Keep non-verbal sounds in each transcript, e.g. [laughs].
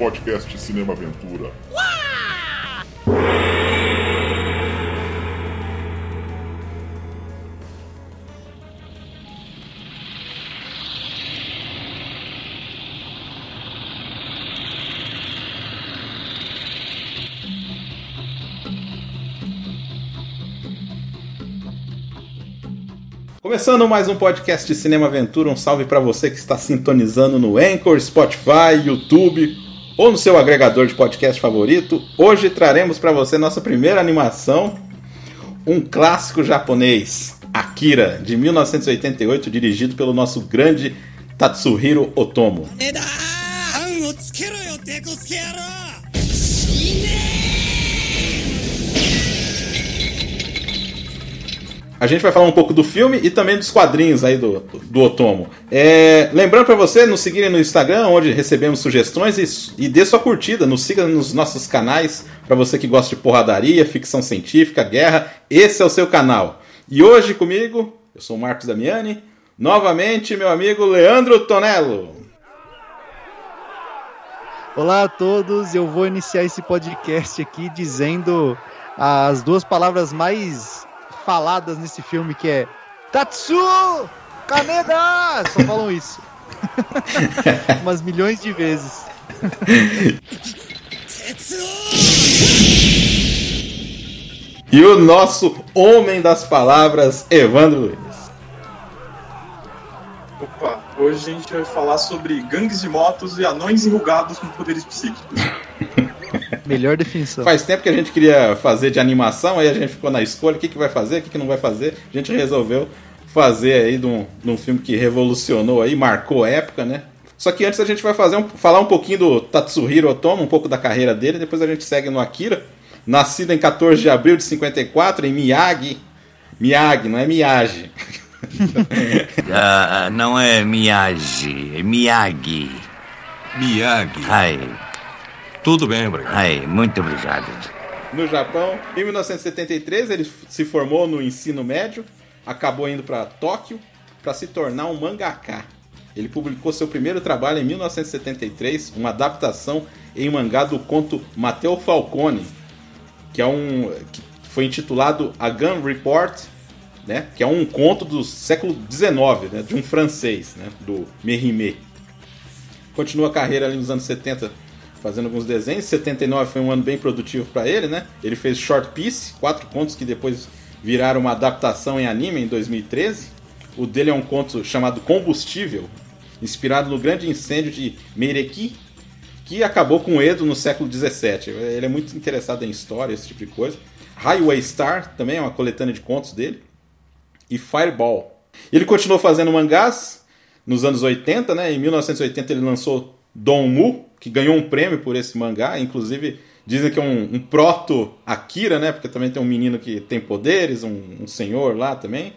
podcast Cinema Aventura. Começando mais um podcast de Cinema Aventura, um salve para você que está sintonizando no Anchor, Spotify, YouTube ou no seu agregador de podcast favorito. Hoje traremos para você nossa primeira animação, um clássico japonês, Akira, de 1988, dirigido pelo nosso grande Tatsuhiro Otomo. A gente vai falar um pouco do filme e também dos quadrinhos aí do, do Otomo. É, lembrando para você nos seguirem no Instagram, onde recebemos sugestões e, e dê sua curtida, nos siga nos nossos canais, para você que gosta de porradaria, ficção científica, guerra, esse é o seu canal. E hoje comigo, eu sou o Marcos Damiani, novamente meu amigo Leandro Tonello. Olá a todos, eu vou iniciar esse podcast aqui dizendo as duas palavras mais faladas nesse filme que é Tatsu Kaneda! Só falam isso. [laughs] Umas milhões de vezes. e o nosso homem das palavras, Evandro Luiz. Opa, hoje a gente vai falar sobre gangues de motos e anões enrugados com poderes psíquicos. [laughs] Melhor definição. Faz tempo que a gente queria fazer de animação, aí a gente ficou na escolha, o que, que vai fazer, o que, que não vai fazer. A gente resolveu fazer aí de um, de um filme que revolucionou aí, marcou época, né? Só que antes a gente vai fazer um, falar um pouquinho do Tatsuhiro Otomo, um pouco da carreira dele, depois a gente segue no Akira. Nascido em 14 de abril de 54 em Miyagi. Miyagi, não é Miyagi. Uh, [laughs] não é Miyagi, é Miyagi. Miyagi. Ai. Tudo bem, obrigado. Ai, muito obrigado. No Japão, em 1973, ele se formou no ensino médio, acabou indo para Tóquio para se tornar um mangaka. Ele publicou seu primeiro trabalho em 1973, uma adaptação em mangá do conto Matteo Falcone, que é um que foi intitulado A Gun Report, né, que é um conto do século XIX, né, de um francês, né, do Mérimée. Continua a carreira ali nos anos 70 fazendo alguns desenhos. 79 foi um ano bem produtivo para ele, né? Ele fez Short Piece, quatro contos que depois viraram uma adaptação em anime em 2013. O dele é um conto chamado Combustível, inspirado no grande incêndio de Meireki, que acabou com Edo no século 17. Ele é muito interessado em história, esse tipo de coisa. Highway Star também é uma coletânea de contos dele. E Fireball. Ele continuou fazendo mangás nos anos 80, né? Em 1980 ele lançou Don Mu, que ganhou um prêmio por esse mangá, inclusive dizem que é um, um proto Akira, né? Porque também tem um menino que tem poderes, um, um senhor lá também.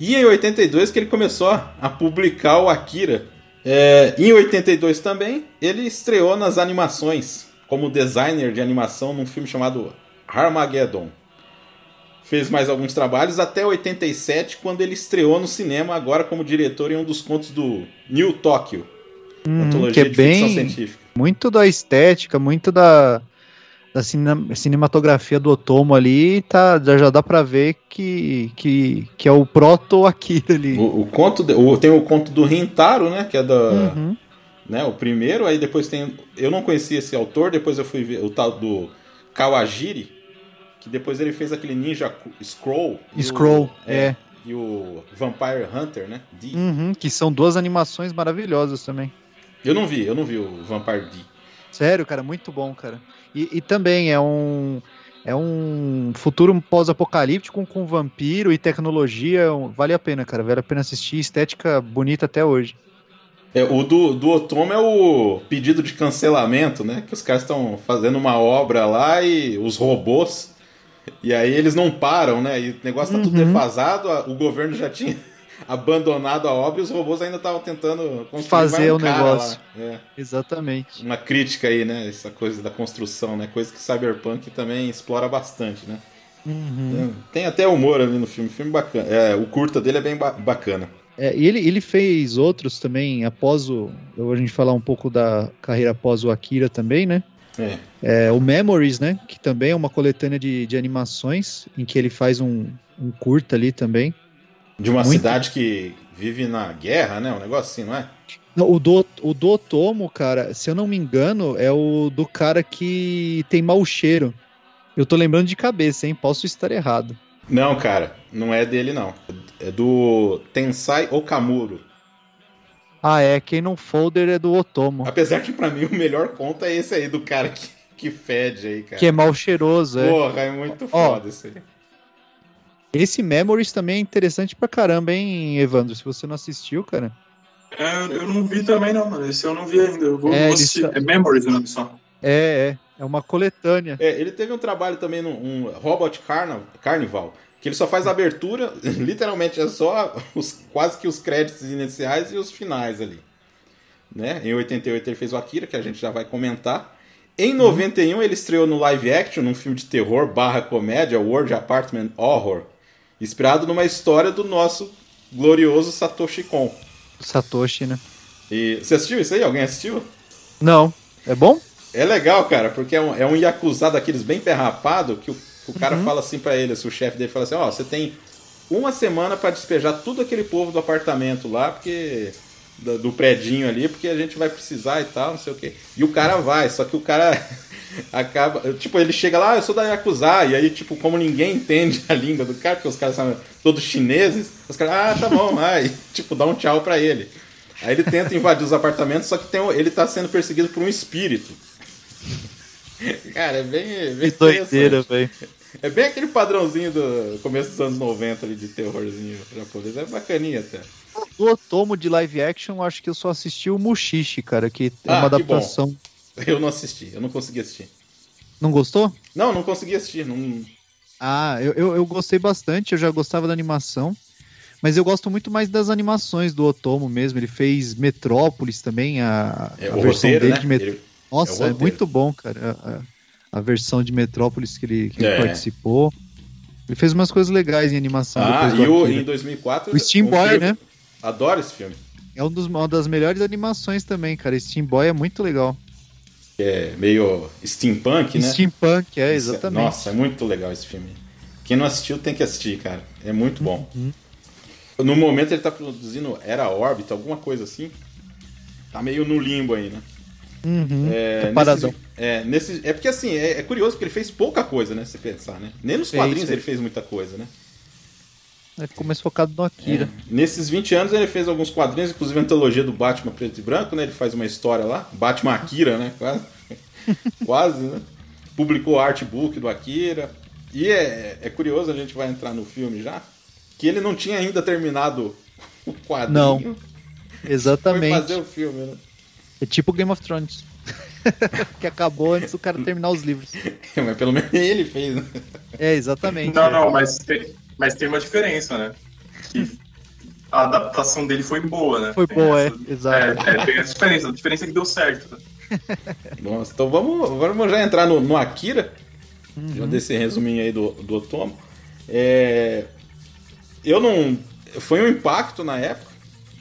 E em 82 que ele começou a publicar o Akira. É, em 82 também ele estreou nas animações como designer de animação num filme chamado Armageddon. Fez mais alguns trabalhos até 87, quando ele estreou no cinema, agora como diretor em um dos contos do New Tokyo, Hum, que é bem muito da estética, muito da, da cinematografia do Otomo ali, tá, já, já dá para ver que, que, que é o proto Akira ali. O, o conto, de, o, tem o conto do Rintaro, né, que é da uhum. né, o primeiro, aí depois tem, eu não conhecia esse autor, depois eu fui ver o tal do Kawajiri, que depois ele fez aquele Ninja Scroll. Scroll, o, é, é. E o Vampire Hunter, né? Uhum, que são duas animações maravilhosas também. Eu não vi, eu não vi o Vampire D. Sério, cara, muito bom, cara. E, e também é um é um futuro pós-apocalíptico com vampiro e tecnologia. Vale a pena, cara. Vale a pena assistir. Estética bonita até hoje. É, o do, do Otomo é o pedido de cancelamento, né? Que os caras estão fazendo uma obra lá e os robôs. E aí eles não param, né? E o negócio tá uhum. tudo defasado. O governo já tinha [laughs] abandonado a obra e os robôs ainda estavam tentando fazer um o negócio. É. Exatamente. Uma crítica aí, né? Essa coisa da construção, né? Coisa que Cyberpunk também explora bastante, né? Uhum. Tem, tem, até humor ali no filme, filme bacana. É, o curta dele é bem ba bacana. É, e ele, ele fez outros também após o. A gente falar um pouco da carreira após o Akira também, né? É. É, o Memories, né? Que também é uma coletânea de, de animações, em que ele faz um, um curta ali também. De uma Muito. cidade que vive na guerra, né? Um negócio assim, não é? Não, o, do, o do Otomo, cara, se eu não me engano, é o do cara que tem mau cheiro. Eu tô lembrando de cabeça, hein? Posso estar errado. Não, cara, não é dele, não. É do Tensai Okamuro. Ah, é. Canon Folder é do Otomo. Apesar que pra mim o melhor conto é esse aí, do cara que, que fede aí, cara. Que é mal cheiroso, é. Porra, é muito foda isso aí. Esse Memories também é interessante pra caramba, hein, Evandro? Se você não assistiu, cara. É, eu não vi também, não, mano. Esse eu não vi ainda. Eu vou, É, vou assistir. só- É Memories o nome só. É, é. É uma coletânea. É, ele teve um trabalho também num um Robot Carna- Carnival, que ele só faz a abertura, [laughs] literalmente é só os, quase que os créditos iniciais e os finais ali. Né? Em 88 ele fez o Akira, que a gente já vai comentar. Em 91 ele estreou no live action, num filme de terror barra comédia, World Apartment Horror, inspirado numa história do nosso glorioso Satoshi Kon. Satoshi, né? E você assistiu isso aí? Alguém assistiu? Não. É bom? É legal, cara, porque é um, é um Yakuza daqueles bem perrapado que o, o cara Uhum. fala assim pra ele, assim, o chefe dele fala assim, ó, você tem uma semana pra despejar tudo aquele povo do apartamento lá, porque. Do, do predinho ali, porque a gente vai precisar e tal, não sei o quê. E o cara vai, só que o cara [laughs] acaba. Tipo, ele chega lá, ah, eu sou da Yakuza, e aí, tipo, como ninguém entende [laughs] a língua do cara, porque os caras são todos chineses, os caras, ah, tá bom, [laughs] vai, tipo, dá um tchau pra ele. Aí ele tenta invadir os apartamentos, só que tem, ele tá sendo perseguido por um espírito. [laughs] Cara, é bem, bem Que doideira, velho. É bem aquele padrãozinho do começo dos anos 90 ali de terrorzinho japonês. É bacaninha até. Do Otomo de live action, acho que eu só assisti o Mushishi, cara, que é Ah, uma que bom. adaptação. Eu não assisti, eu não consegui assistir. Não gostou? Não, não consegui assistir. Não... Ah, eu, eu, eu gostei bastante, eu já gostava da animação. Mas eu gosto muito mais das animações do Otomo mesmo. Ele fez Metrópolis também, a, É a versão roteiro, dele né? de Met... Ele- Nossa, é é, muito bom, cara. A, a- versão de Metrópolis que ele, que ele É. participou. Ele fez umas coisas legais em animação. Ah, e o, em 2004... O Steam um Boy, filme- né? Adoro esse filme. É um dos, uma das melhores animações também, cara. Steam Boy é muito legal. É meio steampunk, né? Steampunk, é, Isso exatamente. Nossa, é muito legal esse filme. Quem não assistiu tem que assistir, cara. É muito bom. Uhum. No momento ele tá produzindo Era Órbita, alguma coisa assim. Tá meio no limbo aí, né? Uhum. É, paradão. nesses- é, nesses- é porque assim, é, é curioso porque ele fez pouca coisa, né? Se pensar, né? Nem nos Fez, quadrinhos fez. ele fez muita coisa, né? Ele ficou mais focado no Akira. É. Nesses 20 anos ele fez alguns quadrinhos, inclusive a antologia do Batman preto e branco, né? Ele faz uma história lá, Batman Akira, né? Quase, [laughs] quase né? Publicou o artbook do Akira. E é, é curioso, a gente vai entrar no filme já, que ele não tinha ainda terminado o quadrinho. Não, Foi Exatamente. fazer o filme, né? É tipo Game of Thrones. [laughs] que acabou antes do cara terminar os livros. [laughs] Mas pelo menos ele fez, né? É, exatamente. Não, é. não, mas tem, mas tem uma diferença, né? Que a adaptação dele foi boa, né? Foi Tem boa, é, essa- exato. É, é, tem essa diferença. A diferença é que deu certo. [laughs] Nossa, então vamos, vamos já entrar no, no Akira. Uhum. Já desse resuminho aí do, do Otomo. É, eu não. Foi um impacto na época,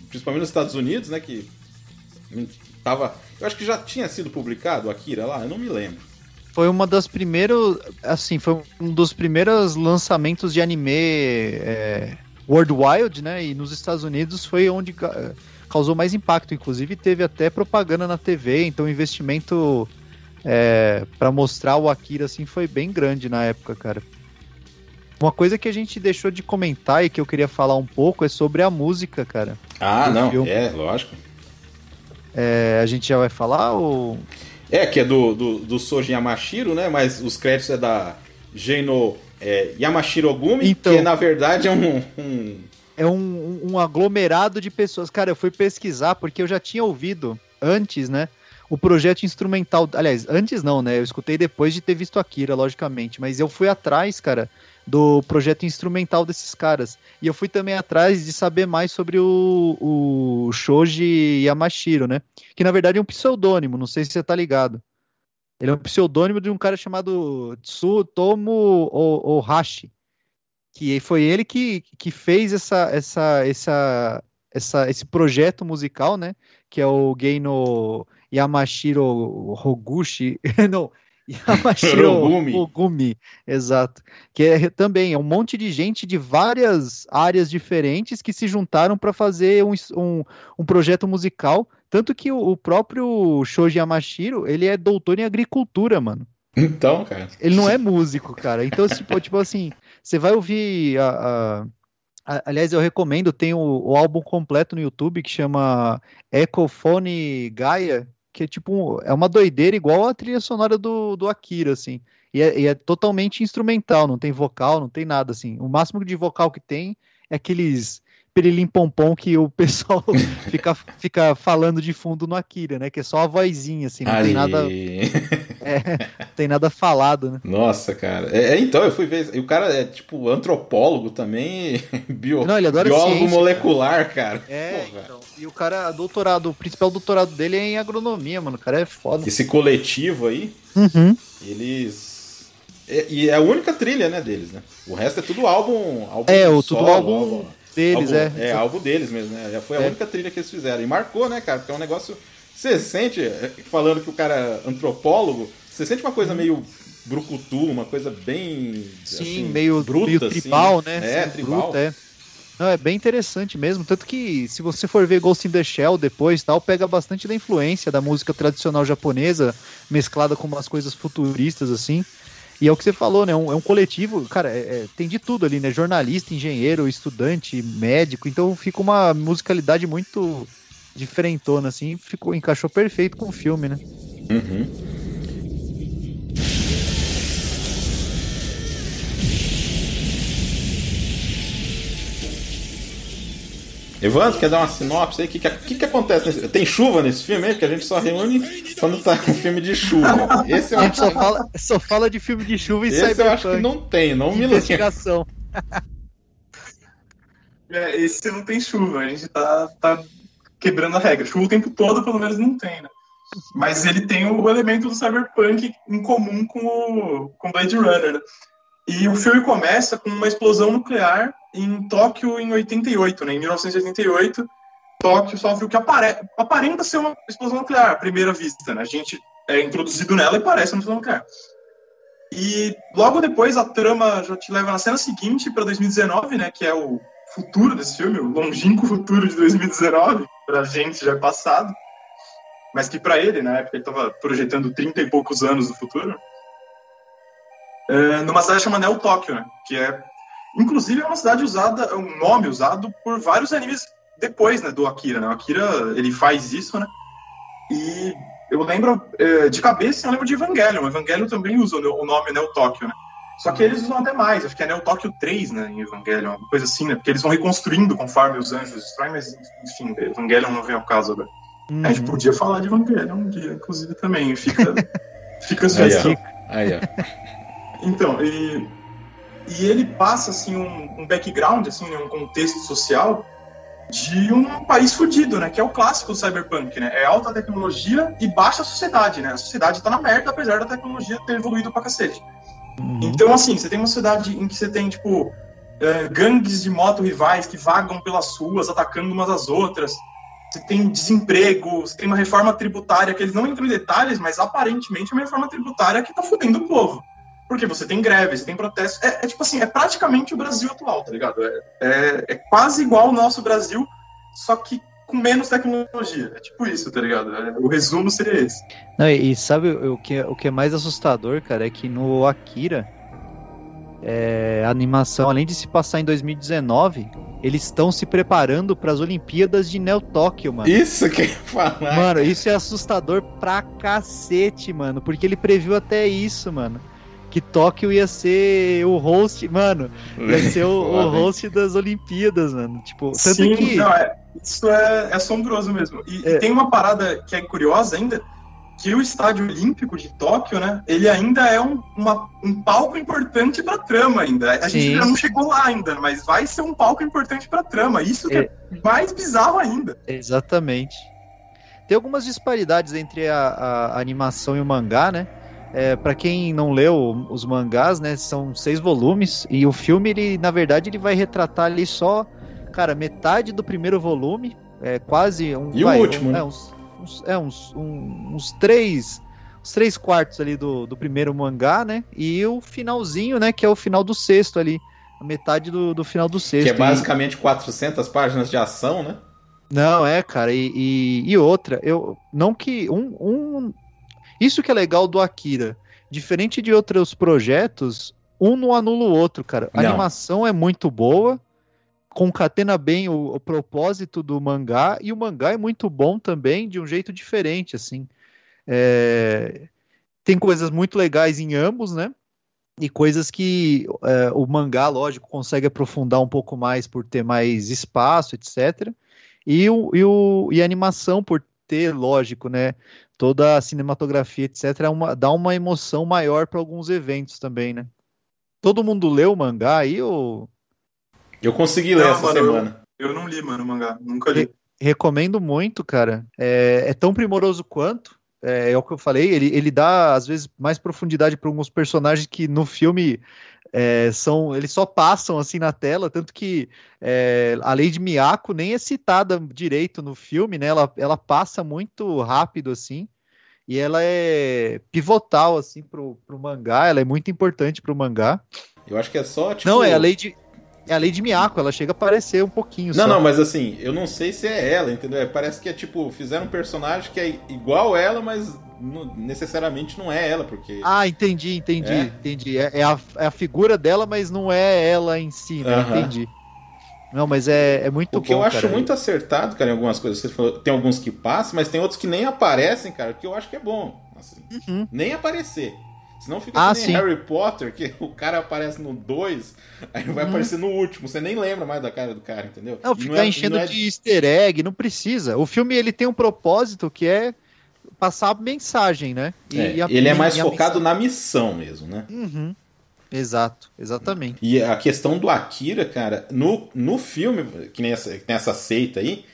principalmente nos Estados Unidos, né? Que tava. Eu acho que já tinha sido publicado o Akira lá, eu não me lembro. Foi uma das primeiros. Assim, foi um dos primeiros lançamentos de anime é, worldwide, né? E nos Estados Unidos foi onde ca- causou mais impacto. Inclusive, teve até propaganda na TV, então o investimento é, para mostrar o Akira assim foi bem grande na época, cara. Uma coisa que a gente deixou de comentar e que eu queria falar um pouco é sobre a música, cara. Ah, não, filme. é, lógico. É, a gente já vai falar ou. É, que é do, do, do Soji Yamashiro, né? Mas os créditos é da Geino é, Yamashiro Gumi, Então. que na verdade é um- um é um, um aglomerado de pessoas. Cara, eu fui pesquisar porque eu já tinha ouvido antes, né? O projeto instrumental. Aliás, antes não, né? Eu escutei depois de ter visto Akira, logicamente. Mas eu fui atrás, cara, do projeto instrumental desses caras. E eu fui também atrás de saber mais sobre o, o Shoji Yamashiro, né? Que na verdade é um pseudônimo, não sei se você tá ligado. Ele é um pseudônimo de um cara chamado Tsutomu Ohashi que foi ele que, que fez essa, essa, essa, essa, esse projeto musical, né? Que é o Geino Yamashiro Hoguchi. [laughs] Não, [laughs] Yamashiro. Ogumi, exato. Que é também é um monte de gente de várias áreas diferentes que se juntaram para fazer um, um, um projeto musical. Tanto que o, o próprio Shoji Yamashiro, ele é doutor em agricultura, mano. Então, cara. Ele não é músico, cara. Então, tipo, tipo assim, você vai ouvir a, a- a- aliás, eu recomendo, tem o, o álbum completo no YouTube que chama Ecophone Gaia, que é tipo, é uma doideira igual a trilha sonora do, do Akira, assim. E é, e é totalmente instrumental, não tem vocal, não tem nada, assim. O máximo de vocal que tem é aqueles perilim pompom que o pessoal [laughs] fica, fica falando de fundo no Akira, né? Que é só a vozinha, assim, não tem nada, Aí. não tem nada falado, né? Nossa, cara. É, é, então, eu fui ver. E o cara é tipo antropólogo também, [laughs] bio, Não, ele adora biólogo ciência, molecular, cara. É, Porra. então. E o cara, doutorado, o principal doutorado dele é em agronomia, mano. O cara é foda. Esse coletivo aí, Uhum. eles. é- E é a única trilha, né, deles, né? O resto é tudo álbum. álbum É, o tudo solo, álbum deles, álbum- é. É, álbum deles mesmo, né? Já foi a É. única trilha que eles fizeram. E marcou, né, cara? Porque é um negócio. Você sente, é, falando que o cara é antropólogo, você sente uma coisa meio brucutu, uma coisa bem. Sim, assim, meio, bruta, meio assim, tribal, né? É, Sim, tribal. bruto, é. Não, é bem interessante mesmo. Tanto que, se você for ver Ghost in the Shell depois, tal, pega bastante da influência da música tradicional japonesa, mesclada com umas coisas futuristas, assim. E é o que você falou, né? Um- é um coletivo, cara, é- é- tem de tudo ali, né? Jornalista, engenheiro, estudante, médico. Então fica uma musicalidade muito diferentona, assim. Ficou, encaixou perfeito com o filme, né? Uhum. Evandro, quer dar uma sinopse aí? O que, que, que, que acontece nesse... Tem chuva nesse filme aí? Porque a gente só reúne quando tá um filme de chuva. Esse eu A acho, gente só fala, só fala de filme de chuva e esse eu acho que cyberpunk. não tem, não me lembro. Investigação. [laughs] É, esse não tem chuva, a gente tá, tá quebrando a regra. Chuva o tempo todo, pelo menos, não tem, né? Mas ele tem o elemento do cyberpunk em comum com o com Blade Runner, né? E o filme começa com uma explosão nuclear em Tóquio em 88, né? Em 1988, Tóquio sofre o que apare... aparenta ser uma explosão nuclear à primeira vista, né? A gente é introduzido nela e parece uma explosão nuclear. E logo depois a trama já te leva na cena seguinte para 2019, né? Que é o futuro desse filme, o longínquo futuro de 2019, pra gente já é passado, mas que pra ele, na época, ele tava projetando 30 e poucos anos do futuro, é, numa cidade chamada Neo Tóquio, né, que é, inclusive, é uma cidade usada, é um nome usado por vários animes depois, né, do Akira, né, o Akira, ele faz isso, né, e eu lembro, é, de cabeça, eu lembro de Evangelion, Evangelion também usa o nome Neo Tóquio, né, só que eles usam até mais, acho que é Neo Tóquio 3, né, em Evangelion, uma coisa assim, né? Porque eles vão reconstruindo conforme os anjos destroem, mas, enfim, Evangelion não vem ao caso agora. A gente Uhum. podia falar de Evangelion um dia, inclusive, também, fica, [laughs] fica a Aí, ó. Aí, ó. Então, e, e ele passa, assim, um, um background, assim, né, um contexto social de um país fudido, né, que é o clássico do cyberpunk, né, é alta tecnologia e baixa sociedade, né, a sociedade tá na merda, apesar da tecnologia ter evoluído pra cacete. Uhum. Então, assim, você tem uma cidade em que você tem, tipo, eh, gangues de moto rivais que vagam pelas ruas, atacando umas às outras. Você tem desemprego, você tem uma reforma tributária que eles não entram em detalhes, mas aparentemente é uma reforma tributária que tá fudendo o povo. Porque você tem greve, você tem protesto. É, é tipo assim, é praticamente o Brasil atual, tá ligado? É, é, é quase igual ao nosso Brasil, só que com menos tecnologia. É tipo isso, tá ligado? É, o resumo seria esse. Não, e, e sabe o que, é- o que é mais assustador, cara? É que no Akira, é, a animação, além de se passar em 2019, eles estão se preparando para as Olimpíadas de Neo Tóquio, mano. Isso que eu ia falar. Mano, isso é assustador pra cacete, mano. Porque ele previu até isso, mano. Que Tóquio ia ser o host, mano. Ia ser o, o host das Olimpíadas, mano. Tipo, tanto Sim, que. não, é- isso é, é assombroso mesmo. E, e É. tem uma parada que é curiosa ainda, que o estádio olímpico de Tóquio, né, ele ainda é um, uma- um palco importante pra trama ainda. A gente Sim. ainda não chegou lá ainda, mas vai ser um palco importante pra trama. Isso que é, mais bizarro ainda. Exatamente. Tem algumas disparidades entre a, a animação e o mangá, né? É, para quem não leu os mangás, né, são seis volumes e o filme, ele, na verdade, ele vai retratar ali só cara, metade do primeiro volume, é quase um. E o vai, último, um- né? É, uns, uns- é uns, um- uns três. Uns três quartos ali do, do primeiro mangá, né? E o finalzinho, né? Que é o final do sexto ali. A metade do, do final do sexto. Que é E- basicamente 400 páginas de ação, né? Não, é, cara, e, e, e outra, eu não que um, um isso que é legal do Akira, diferente de outros projetos, um não anula o outro, cara. A Não. animação é muito boa, concatena bem o, o propósito do mangá e o mangá é muito bom também, de um jeito diferente, assim. É, tem coisas muito legais em ambos, né? E coisas que é, o mangá, lógico, consegue aprofundar um pouco mais por ter mais espaço, etc. E, o, e, o, e a animação, por ter, lógico, né? Toda a cinematografia, etc., é uma, dá uma emoção maior para alguns eventos também, né? Todo mundo leu o mangá aí ou Eu consegui ler Não, essa mano, eu- semana. Eu não li, mano, o mangá. Nunca li. recomendo muito, cara. É, é tão primoroso quanto. É, é o que eu falei, ele, ele dá, às vezes, mais profundidade para alguns personagens que no filme é, são. Eles só passam assim na tela, tanto que é, a Lady Miyako nem é citada direito no filme, né? Ela, ela passa muito rápido assim. E ela é pivotal, assim, pro, pro mangá, ela é muito importante pro mangá. Eu acho que é só, tipo... Não, é a Lady. É a Lady Miyako, ela chega a aparecer um pouquinho. Não, só. não, mas assim, eu não sei se é ela, entendeu? É, Parece que é tipo, fizeram um personagem que é igual ela, mas não- necessariamente não é ela, porque. Ah, entendi, entendi, É? entendi. É, é a, é a figura dela, mas não é ela em si, né? Aham. Entendi. Não, mas é, é muito o que bom, eu acho cara. muito acertado, cara, em algumas coisas. Você falou, tem alguns que passam, mas tem outros que nem aparecem, cara, que eu acho que é bom. assim. Uhum. Nem aparecer. Senão fica Ah, que nem sim. Harry Potter, que [laughs] o cara aparece no 2, aí vai Uhum. aparecer no último. Você nem lembra mais da cara do cara, entendeu? Não, ficar é- enchendo não é- de easter egg, não precisa. O filme ele tem um propósito que é passar mensagem, né? E- É, e a- ele é mais a focado mensagem- na missão mesmo, né? Uhum. Exato, exatamente. E a questão do Akira, cara, no, no filme, que nem essa, que tem essa seita aí,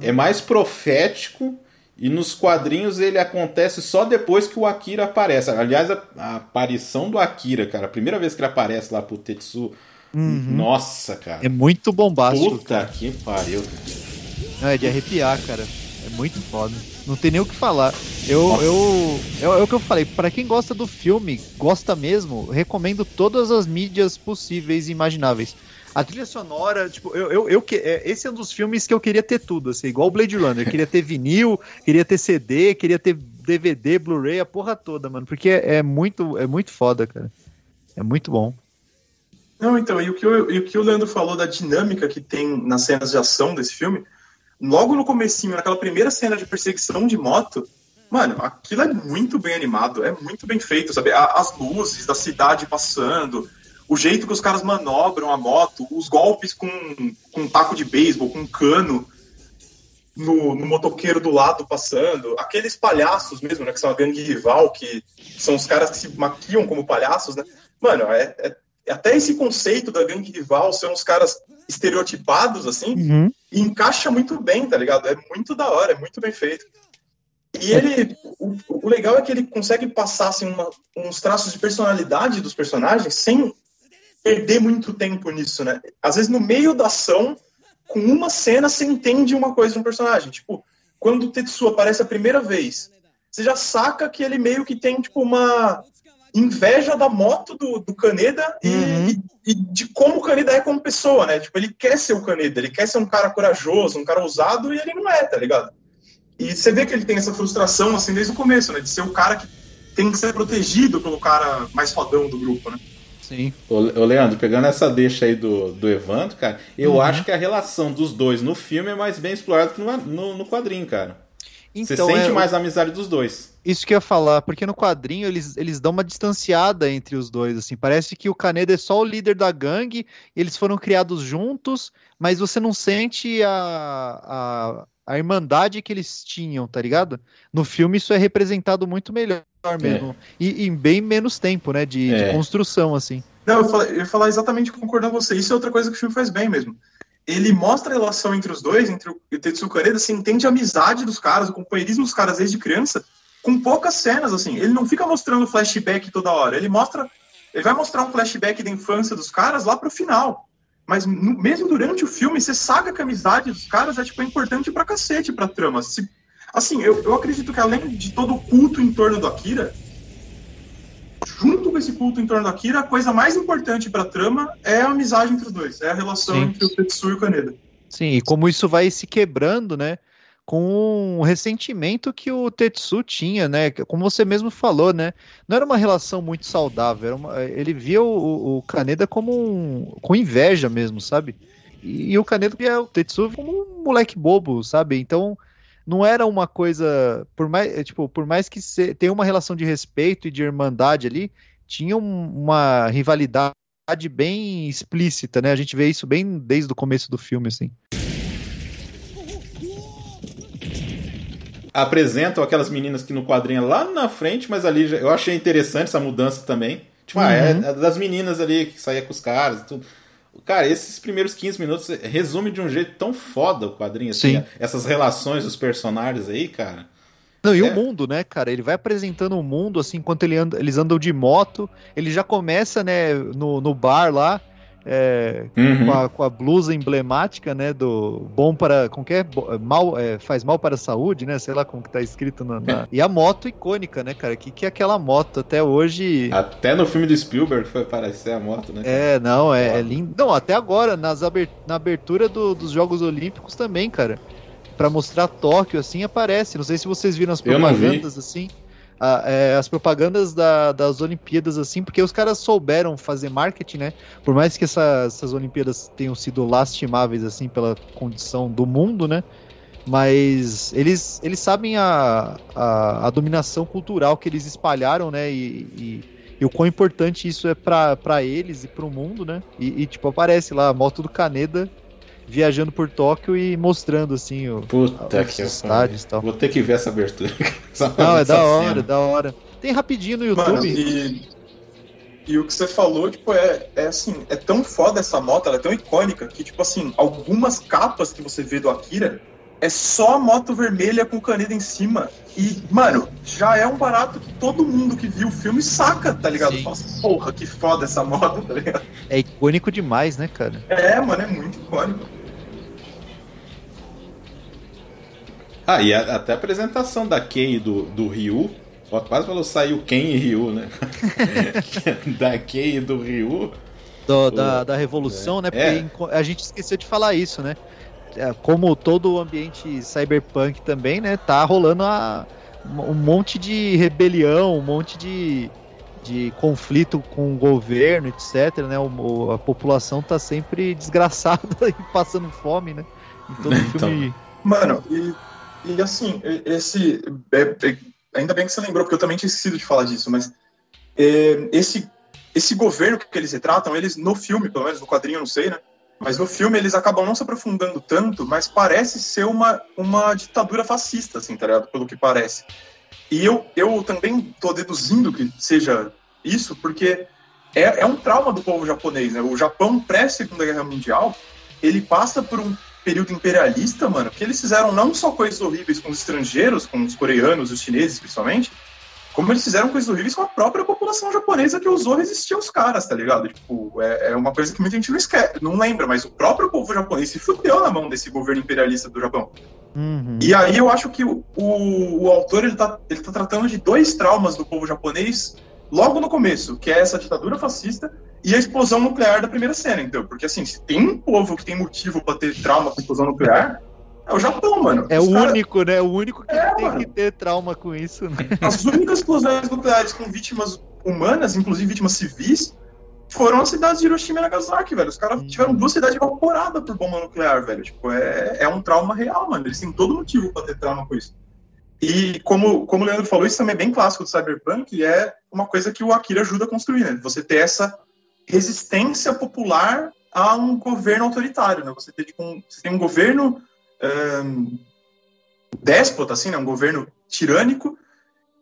é mais profético e nos quadrinhos ele acontece só depois que o Akira aparece. Aliás, a, a aparição do Akira, cara, a primeira vez que ele aparece lá pro Tetsu, Uhum. nossa, cara. É muito bombástico. Puta que pariu. Não, é de arrepiar, cara. É muito foda. Não tem nem o que falar. Eu, Nossa. eu, é, o que eu falei. Pra quem gosta do filme, gosta mesmo, recomendo todas as mídias possíveis e imagináveis. A trilha sonora, tipo, eu, eu, eu que- é, esse é um dos filmes que eu queria ter tudo, assim, igual o Blade Runner. Queria ter vinil, [laughs] queria ter CD, queria ter DVD, Blu-ray, a porra toda, mano. Porque é, é muito, é muito foda, cara. É muito bom. Não, então, e o, que o, e o que o Leandro falou da dinâmica que tem nas cenas de ação desse filme, logo no comecinho, naquela primeira cena de perseguição de moto, mano, aquilo é muito bem animado, é muito bem feito, sabe? As luzes da cidade passando, o jeito que os caras manobram a moto, os golpes com, com um taco de beisebol, com um cano no, no motoqueiro do lado passando, aqueles palhaços mesmo, né, que são a gangue rival, que são os caras que se maquiam como palhaços, né? Mano, é, é- até esse conceito da gangue rival ser uns caras estereotipados, assim, Uhum. encaixa muito bem, tá ligado? É muito da hora, é muito bem feito. E ele, o, o legal é que ele consegue passar assim, uma- uns traços de personalidade dos personagens sem perder muito tempo nisso, né? Às vezes no meio da ação, com uma cena, você entende uma coisa de um personagem. Tipo, quando o Tetsu aparece a primeira vez, você já saca que ele meio que tem, tipo, uma inveja da moto do, do Kaneda e, Uhum. e- e de como o Kaneda é como pessoa, né? Tipo, ele quer ser o Kaneda, ele quer ser um cara corajoso, um cara ousado, e ele não é, tá ligado? E você vê que ele tem essa frustração, assim, desde o começo, né? De ser o cara que tem que ser protegido pelo cara mais fodão do grupo, né? Sim. Ô, Leandro, pegando essa deixa aí do, do Evandro, cara, eu Uhum. acho que a relação dos dois no filme é mais bem explorada que no, no, no quadrinho, cara. Você Então, sente é, mais a amizade dos dois. Isso que eu ia falar, porque no quadrinho eles, eles dão uma distanciada entre os dois, assim. Parece que o Kaneda é só o líder da gangue, eles foram criados juntos, mas você não sente a, a, a irmandade que eles tinham, tá ligado? No filme isso é representado muito melhor mesmo. E em bem menos tempo, né? De, de É. construção, assim. Não, eu, falei- eu ia falar exatamente concordando com você. Isso é outra coisa que o filme faz bem mesmo. Ele mostra a relação entre os dois, entre o Tetsu e o Kaneda, você entende a amizade dos caras, o companheirismo dos caras desde criança, com poucas cenas, assim. Ele não fica mostrando flashback toda hora. Ele mostra. Ele vai mostrar um flashback da infância dos caras lá pro final. mas no- mesmo durante o filme, você sabe que a amizade dos caras é, tipo, é importante pra cacete pra trama. Se- assim, eu, eu acredito que além de todo o culto em torno do Akira, junto com esse culto em torno do Akira, a coisa mais importante pra trama é a amizade entre os dois, é a relação Sim. entre o Tetsuo e o Kaneda. Sim, e como isso vai se quebrando, né? Com o ressentimento que o Tetsu tinha, né? Como você mesmo falou, né? Não era uma relação muito saudável. uma- ele via o, o Kaneda como um, com inveja mesmo, sabe? E, e o Kaneda via o Tetsu como um moleque bobo, sabe? Então não era uma coisa, por mais, é, tipo, por mais que se, tenha uma relação de respeito e de irmandade ali, tinha um- uma rivalidade bem explícita, né? A gente vê isso bem desde o começo do filme, assim. Apresentam aquelas meninas que no quadrinho é lá na frente, mas ali eu achei interessante essa mudança também. Tipo, ah, é Uhum. é das meninas ali que saía com os caras e tudo. Cara, esses primeiros 15 minutos resume de um jeito tão foda o quadrinho, assim, Sim. essas relações dos personagens aí, cara. Não, e É. o mundo, né, cara? Ele vai apresentando o mundo, assim, enquanto ele anda- eles andam de moto. Ele já começa, né, no, no bar lá, é, Uhum. com, a, com a blusa emblemática, né, do bom para, como que é? É, Mal, é, faz mal para a saúde, né? Sei lá como que tá escrito na... na- E a moto icônica, né, cara? Que que é aquela moto até hoje... Até no filme do Spielberg foi aparecer a moto, né? cara? É, não, é, é lindo. Não, até agora, nas aber- na abertura do- dos Jogos Olímpicos também, cara. Pra mostrar Tóquio, assim, aparece. Não sei se vocês viram as propagandas, assim. A- é, as propagandas da- das Olimpíadas, assim, porque os caras souberam fazer marketing, né? Por mais que essa- essas Olimpíadas tenham sido lastimáveis, assim, pela condição do mundo, né? Mas eles, eles sabem a, a, a dominação cultural que eles espalharam, né? E, e, e o quão importante isso é pra eles e pro mundo, né? E, e, tipo, aparece lá a moto do Kaneda viajando por Tóquio e mostrando, assim, o, Puta os que estádios e tal. Vou ter que ver essa abertura. [laughs] Essa- Não, é da hora, cena. é da hora. Tem rapidinho no Mano, YouTube. e, e o que você falou, tipo, é, é assim, é tão foda essa moto, ela é tão icônica que, tipo assim, algumas capas que você vê do Akira é só a moto vermelha com caneta em cima. E, mano, já é um barato que todo mundo que viu o filme saca, tá ligado? Sim. Fala assim, porra, que foda essa moto, [laughs] tá ligado? É icônico demais, né, cara? É, mano, é muito icônico. Ah, e a- até a apresentação da Kei e do, do Ryu. Ó, quase falou saiu Ken e Ryu, né? [laughs] da Kei e do Ryu. Do- da, da revolução, né? Porque É. a gente esqueceu de falar isso, né? É, Como todo o ambiente cyberpunk também, né? Tá rolando a- um monte de rebelião, um monte de, de conflito com o governo, etc. Né? O- a população tá sempre desgraçada [laughs] e passando fome, né? Em todo [laughs] Então. filme. Mano, e, e assim, esse. é- é- ainda bem que você lembrou, porque eu também tinha esquecido de falar disso, mas é, esse, esse governo que eles retratam, eles no filme, pelo menos no quadrinho, não sei, né? Mas no filme eles acabam não se aprofundando tanto, mas parece ser uma, uma ditadura fascista, assim, tá ligado? Pelo que parece. E eu, eu também tô deduzindo que seja isso, porque é, é um trauma do povo japonês, né? O Japão pré-Segunda Guerra Mundial, ele passa por um período imperialista, mano, que eles fizeram não só coisas horríveis com os estrangeiros, com os coreanos, os chineses, principalmente, como eles fizeram coisas horríveis com a própria população japonesa que ousou resistir aos caras, tá ligado? Tipo, é, é uma coisa que muita gente não esquece, não lembra, mas o próprio povo japonês se fudeu na mão desse governo imperialista do Japão. Uhum. E aí eu acho que o, o, o autor ele tá, ele tá tratando de dois traumas do povo japonês logo no começo, que é essa ditadura fascista e a explosão nuclear da primeira cena, então. Porque assim, se tem um povo que tem motivo pra ter trauma com explosão nuclear, é o Japão, mano. É Os o cara- único, né? O único que É, tem mano. que ter trauma com isso, né? As únicas explosões nucleares com vítimas humanas, inclusive vítimas civis, foram as cidades de Hiroshima e Nagasaki, velho. Os caras Hum. tiveram duas cidades evaporadas por bomba nuclear, velho. Tipo, é, é um trauma real, mano. Eles têm todo motivo pra ter trauma com isso. E como, como o Leandro falou, isso também é bem clássico do Cyberpunk, e é uma coisa que o Akira ajuda a construir, né? Você ter essa resistência popular a um governo autoritário, né? Você, ter, tipo, um, você tem um governo ahn, déspota, assim, né? Um governo tirânico,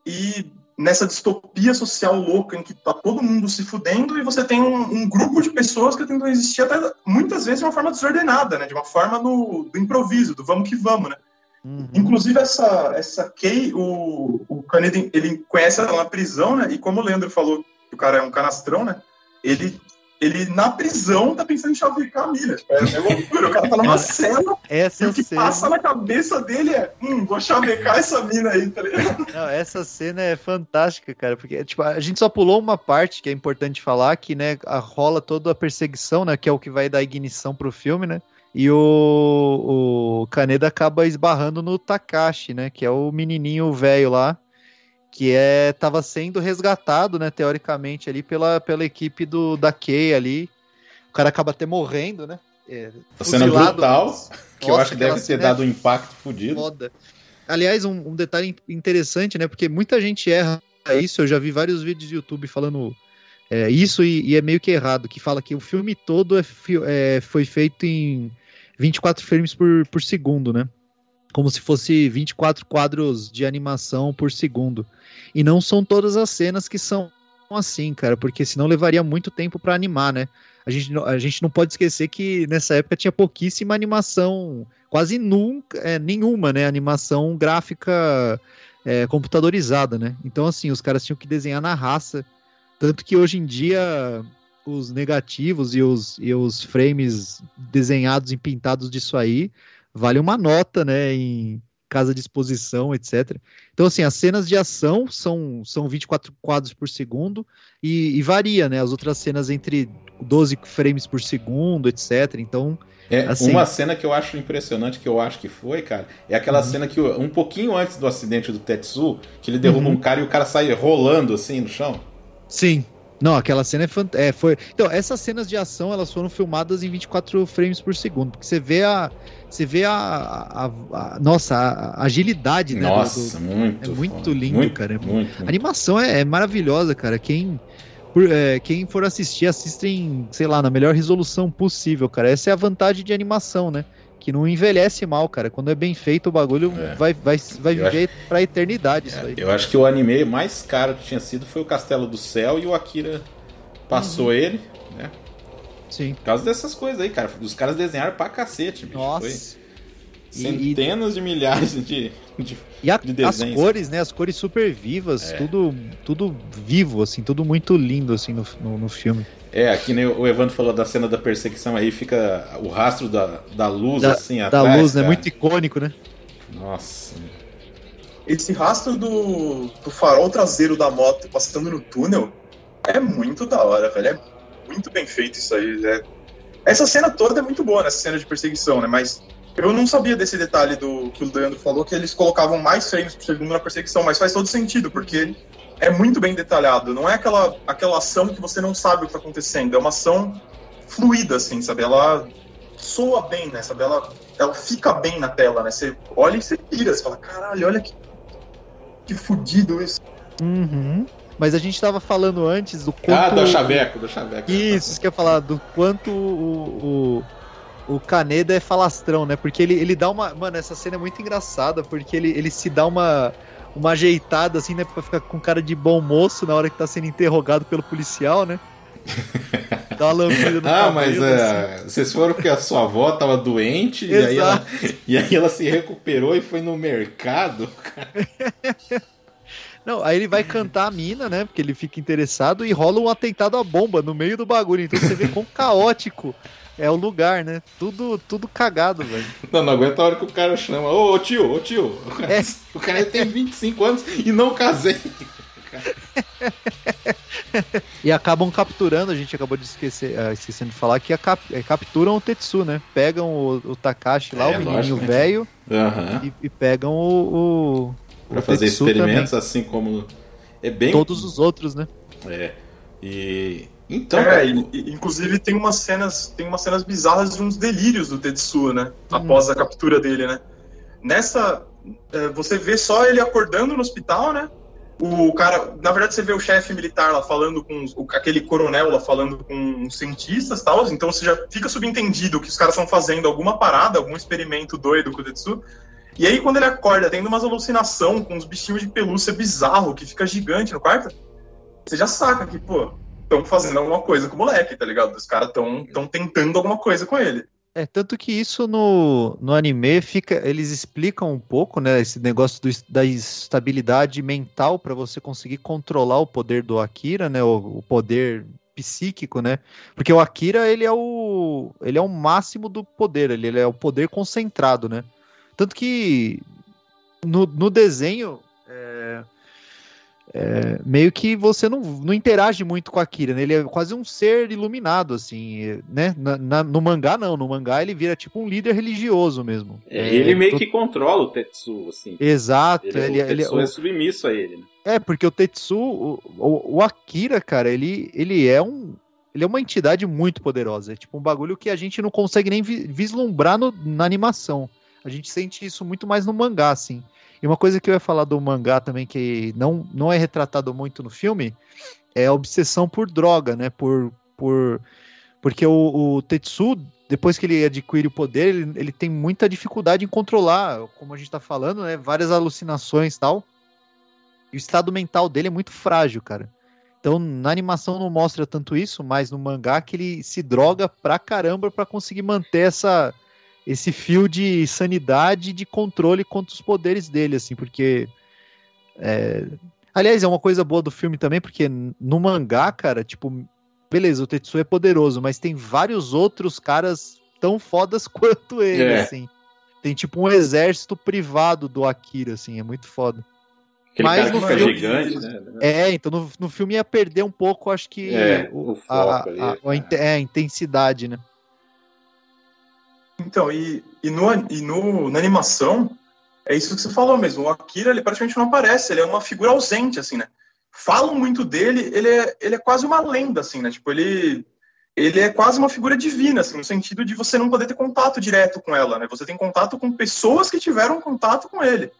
e nessa distopia social louca em que tá todo mundo se fudendo e você tem um, um grupo de pessoas que tentam existir até muitas vezes de uma forma desordenada, né? De uma forma no, do improviso, do vamos que vamos, né? Uhum. Inclusive essa essa Kay, o, o Kaneda, ele conhece ela na prisão, né? E como o Leandro falou que o cara é um canastrão, né? Ele ele na prisão tá pensando em chavecar a mina. Tipo, é, é loucura. O cara tá numa cena Essa e o que cena. passa na cabeça dele é: hum, vou chavecar essa mina aí, tá ligado? Não, essa cena é fantástica, cara, porque tipo, a gente só pulou uma parte que é importante falar, que né, rola toda a perseguição, né, que é o que vai dar ignição pro filme, né? E o, o Kaneda acaba esbarrando no Takashi, né, que é o menininho velho lá, que é tava sendo resgatado, né, teoricamente ali pela, pela equipe do da Kei ali. O cara acaba até morrendo, né? É, cena fuzilado, brutal, mas- que eu Nossa, acho que deve ter é dado um impacto fodido. foda. Aliás, um, um detalhe interessante, né? Porque muita gente erra isso. Eu já vi vários vídeos do YouTube falando é, isso e, e é meio que errado. Que fala que o filme todo é é, foi feito em 24 frames por, por segundo, né? Como se fosse 24 quadros de animação por segundo. E não são todas as cenas que são assim, cara, porque senão levaria muito tempo pra animar, né? A gente, a gente não pode esquecer que nessa época tinha pouquíssima animação, quase nunca, é, nenhuma, né? Animação gráfica é, computadorizada, né? Então, assim, os caras tinham que desenhar na raça. Tanto que hoje em dia os negativos e os, e os frames desenhados e pintados disso aí vale uma nota, né? Em casa de exposição, etc. Então, assim, as cenas de ação são, são 24 quadros por segundo e, e varia, né? As outras cenas entre 12 frames por segundo, etc. Então, É, Assim- Uma cena que eu acho impressionante, que eu acho que foi, cara, é aquela cena que um pouquinho antes do acidente do Tetsu, que ele derruba Uhum. um cara e o cara sai rolando assim no chão. sim. Não, aquela cena é, fant... é foi. Então, essas cenas de ação, elas foram filmadas em 24 frames por segundo, porque você vê a você vê a, a- a- nossa, a agilidade, né, do- Nossa, do- muito. é muito foda. lindo, muito, cara, é Muito, muito. A animação é, é maravilhosa, cara. Quem, por- é, quem for assistir, assistem, sei lá, na melhor resolução possível, cara. Essa é a vantagem de animação, né? Que não envelhece mal, cara. Quando é bem feito, o bagulho É. vai, vai, vai Eu viver pra eternidade isso É, aí. eu acho que o anime mais caro que tinha sido foi o Castelo do Céu e o Akira passou Uhum. ele, né? Sim. Por causa dessas coisas aí, cara. Os caras desenharam pra cacete, bicho. Foi Nossa. E- centenas de milhares de, de- E a- de as desenhos. cores, né? As cores super vivas, É. tudo, tudo vivo, assim, tudo muito lindo, assim, no, no, no filme. É, aqui nem o Evandro falou da cena da perseguição aí, fica o rastro da, da luz Da, assim da atrás. luz, né? cara. Muito icônico, né? Nossa. Esse rastro do, do farol traseiro da moto passando no túnel é muito da hora, velho. É muito bem feito isso aí. né? Essa cena toda é muito boa, nessa cena de perseguição, né? Mas eu não sabia desse detalhe do que o Leandro falou, que eles colocavam mais frames por segundo na perseguição, mas faz todo sentido, porque é muito bem detalhado. Não é aquela, aquela ação que você não sabe o que tá acontecendo. É uma ação fluida, assim, sabe? Ela soa bem, né? Sabe? Ela, ela fica bem na tela, né? Você olha e você pira, você fala, caralho, olha que, que fudido isso. Uhum. Mas a gente tava falando antes do quanto... Ah, do chaveco, do chaveco. Isso, isso que eu ia falar, do quanto o, o, o Kaneda é falastrão, né? Porque ele, ele dá uma. Mano, essa cena é muito engraçada, porque ele, ele se dá uma, uma ajeitada, assim, né? Pra ficar com cara de bom moço na hora que tá sendo interrogado pelo policial, né? [laughs] Dá uma lambida no Ah, mas cabelo, assim. é, vocês foram porque a sua avó tava doente e aí, ela, [laughs] e aí ela se recuperou e foi no mercado. Não, aí ele vai cantar a mina, né? Porque ele fica interessado e rola um atentado à bomba no meio do bagulho. Então você vê quão caótico é o lugar, né? Tudo, tudo cagado, velho. Não, não aguenta a hora que o cara chama. Ô, ô, tio, ô tio. É. [laughs] O cara tem 25 anos e não casei. E acabam capturando, a gente acabou de esquecer, ah, esquecendo de falar, que a cap- eh, capturam o Tetsu, né? Pegam o, o Takashi lá, É, o menininho né? velho, Aham. e, e pegam o. o Pra o fazer Tetsu experimentos assim como. É bem. também. Todos os outros, né? É. E. Então, é, cara, e- e- inclusive tem umas cenas, tem umas cenas bizarras de uns delírios do Tetsuo, né? Após a captura dele, né? Nessa, é, você vê só ele acordando no hospital, né? O cara, na verdade, você vê o chefe militar lá falando com os- o- aquele coronel lá falando com os cientistas, e tal. Então você já fica subentendido que os caras estão fazendo alguma parada, algum experimento doido com o Tetsuo. E aí quando ele acorda, tendo umas alucinação com uns bichinhos de pelúcia bizarro que fica gigante no quarto, você já saca que, pô, estão fazendo alguma coisa com o moleque, tá ligado? Os caras estão tão tentando alguma coisa com ele. É, tanto que isso no, no anime fica. Eles explicam um pouco, né? Esse negócio do, da estabilidade mental para você conseguir controlar o poder do Akira, né? O, o poder psíquico, né? Porque o Akira, ele é o ele é o máximo do poder, ele, ele é o poder concentrado, né? Tanto que no, no desenho é, meio que você não, não interage muito com a Akira, né? Ele é quase um ser iluminado, assim, né? Na, na- no mangá, não. No mangá, ele vira tipo um líder religioso mesmo. É, ele meio to- que controla o Tetsu, assim. Exato. Ele, Ele, o ele- Tetsu é submisso a ele. né? é, porque o Tetsu, o, o, o Akira, cara, ele, ele é um. Ele é uma entidade muito poderosa. É tipo um bagulho que a gente não consegue nem vi- vislumbrar no- na animação. A gente sente isso muito mais no mangá, assim. E uma coisa que eu ia falar do mangá também, que não, não é retratado muito no filme, é a obsessão por droga, né? Por. por porque o, o Tetsu, depois que ele adquire o poder, ele, ele tem muita dificuldade em controlar, como a gente tá falando, né? Várias alucinações e tal. E o estado mental dele é muito frágil, cara. Então, na animação não mostra tanto isso, mas no mangá que ele se droga pra caramba pra conseguir manter essa esse fio de sanidade e de controle contra os poderes dele, assim, porque é... aliás, é uma coisa boa do filme também, porque no mangá, cara, tipo, beleza, o Tetsu é poderoso, mas tem vários outros caras tão fodas [laughs] quanto ele, É. assim. Tem tipo um exército privado do Akira, assim, é muito foda. Aquele Mas no filme- gigante, né? É, então no, no filme ia perder um pouco, acho que É, o, o a, a- a é. é, a intensidade, né? Então, e, e, no, e no, na animação, é isso que você falou mesmo. O Akira, ele praticamente não aparece, ele é uma figura ausente, assim, né? Falam muito dele, ele é, ele é quase uma lenda, assim, né? Tipo, ele, ele é quase uma figura divina, assim, no sentido de você não poder ter contato direto com ela, né? Você tem contato com pessoas que tiveram contato com ele,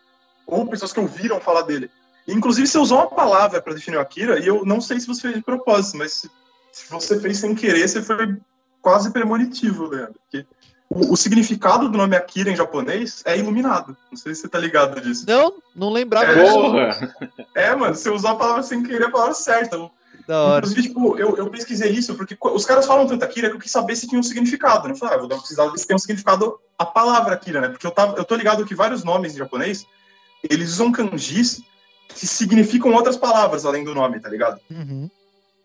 ou pessoas que ouviram falar dele. Inclusive, você usou uma palavra para definir o Akira, e eu não sei se você fez de propósito, mas se, você fez sem querer, você foi quase premonitivo, Leandro. Porque o, o significado do nome Akira em japonês é iluminado. Não sei se você tá ligado disso. Não, não lembrava É. disso. Porra! É, mano, você usou a palavra sem querer, a palavra certa. Da hora. Inclusive, tipo, eu, eu pesquisei isso porque os caras falam tanto Akira que eu quis saber se tinha um significado. Né? Eu falei, ah, vou dar uma pesquisada se tem um significado a palavra Akira, né? Porque eu, tava, eu tô ligado que vários nomes em japonês, eles usam kanjis que significam outras palavras além do nome, tá ligado? Uhum.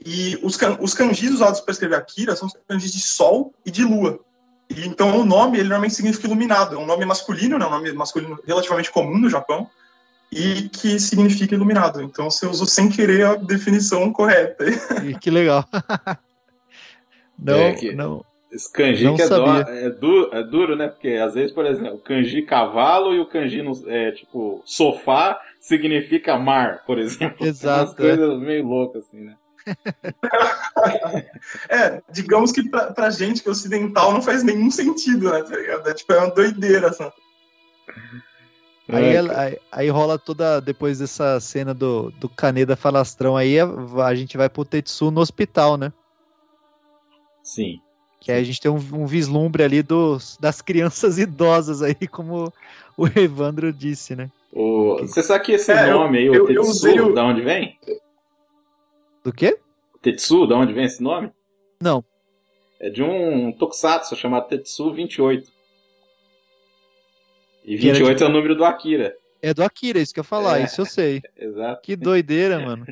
E os, kan- os kanjis usados para escrever Akira são os kanjis de sol e de lua. E então o nome, ele normalmente significa iluminado. É um nome masculino, né? Um nome masculino relativamente comum no Japão. E que significa iluminado. Então você usou sem querer a definição correta. [laughs] E que legal. [laughs] não, É que- não. Esse kanji Não que é, dó- é, du- é duro, né? Porque às vezes, por exemplo, o kanji cavalo e o kanji, no- é, tipo, sofá significa mar, por exemplo. [laughs] Exato, Umas coisas meio loucas, assim, né? É, digamos que pra, pra gente que é ocidental não faz nenhum sentido, né? Tá ligado? É, tipo, é uma doideira, assim. Aí, ela- aí, aí rola toda, depois dessa cena do, do Kaneda falastrão aí, a, a gente vai pro Tetsu no hospital, né? Sim. Que aí a gente tem um, um vislumbre ali dos, das crianças [laughs] idosas aí, como o Evandro disse, né? O- Você sabe que esse É, eu- nome aí, o eu- eu Tetsu, usei o- da onde vem? Do quê? Tetsu, da onde vem esse nome? Não. É de um tokusatsu chamado Tetsu 28. E Que era 28 é o número do Akira. É do Akira, isso que eu ia falar, É. isso eu sei. [laughs] Exato. Que doideira, [laughs] mano.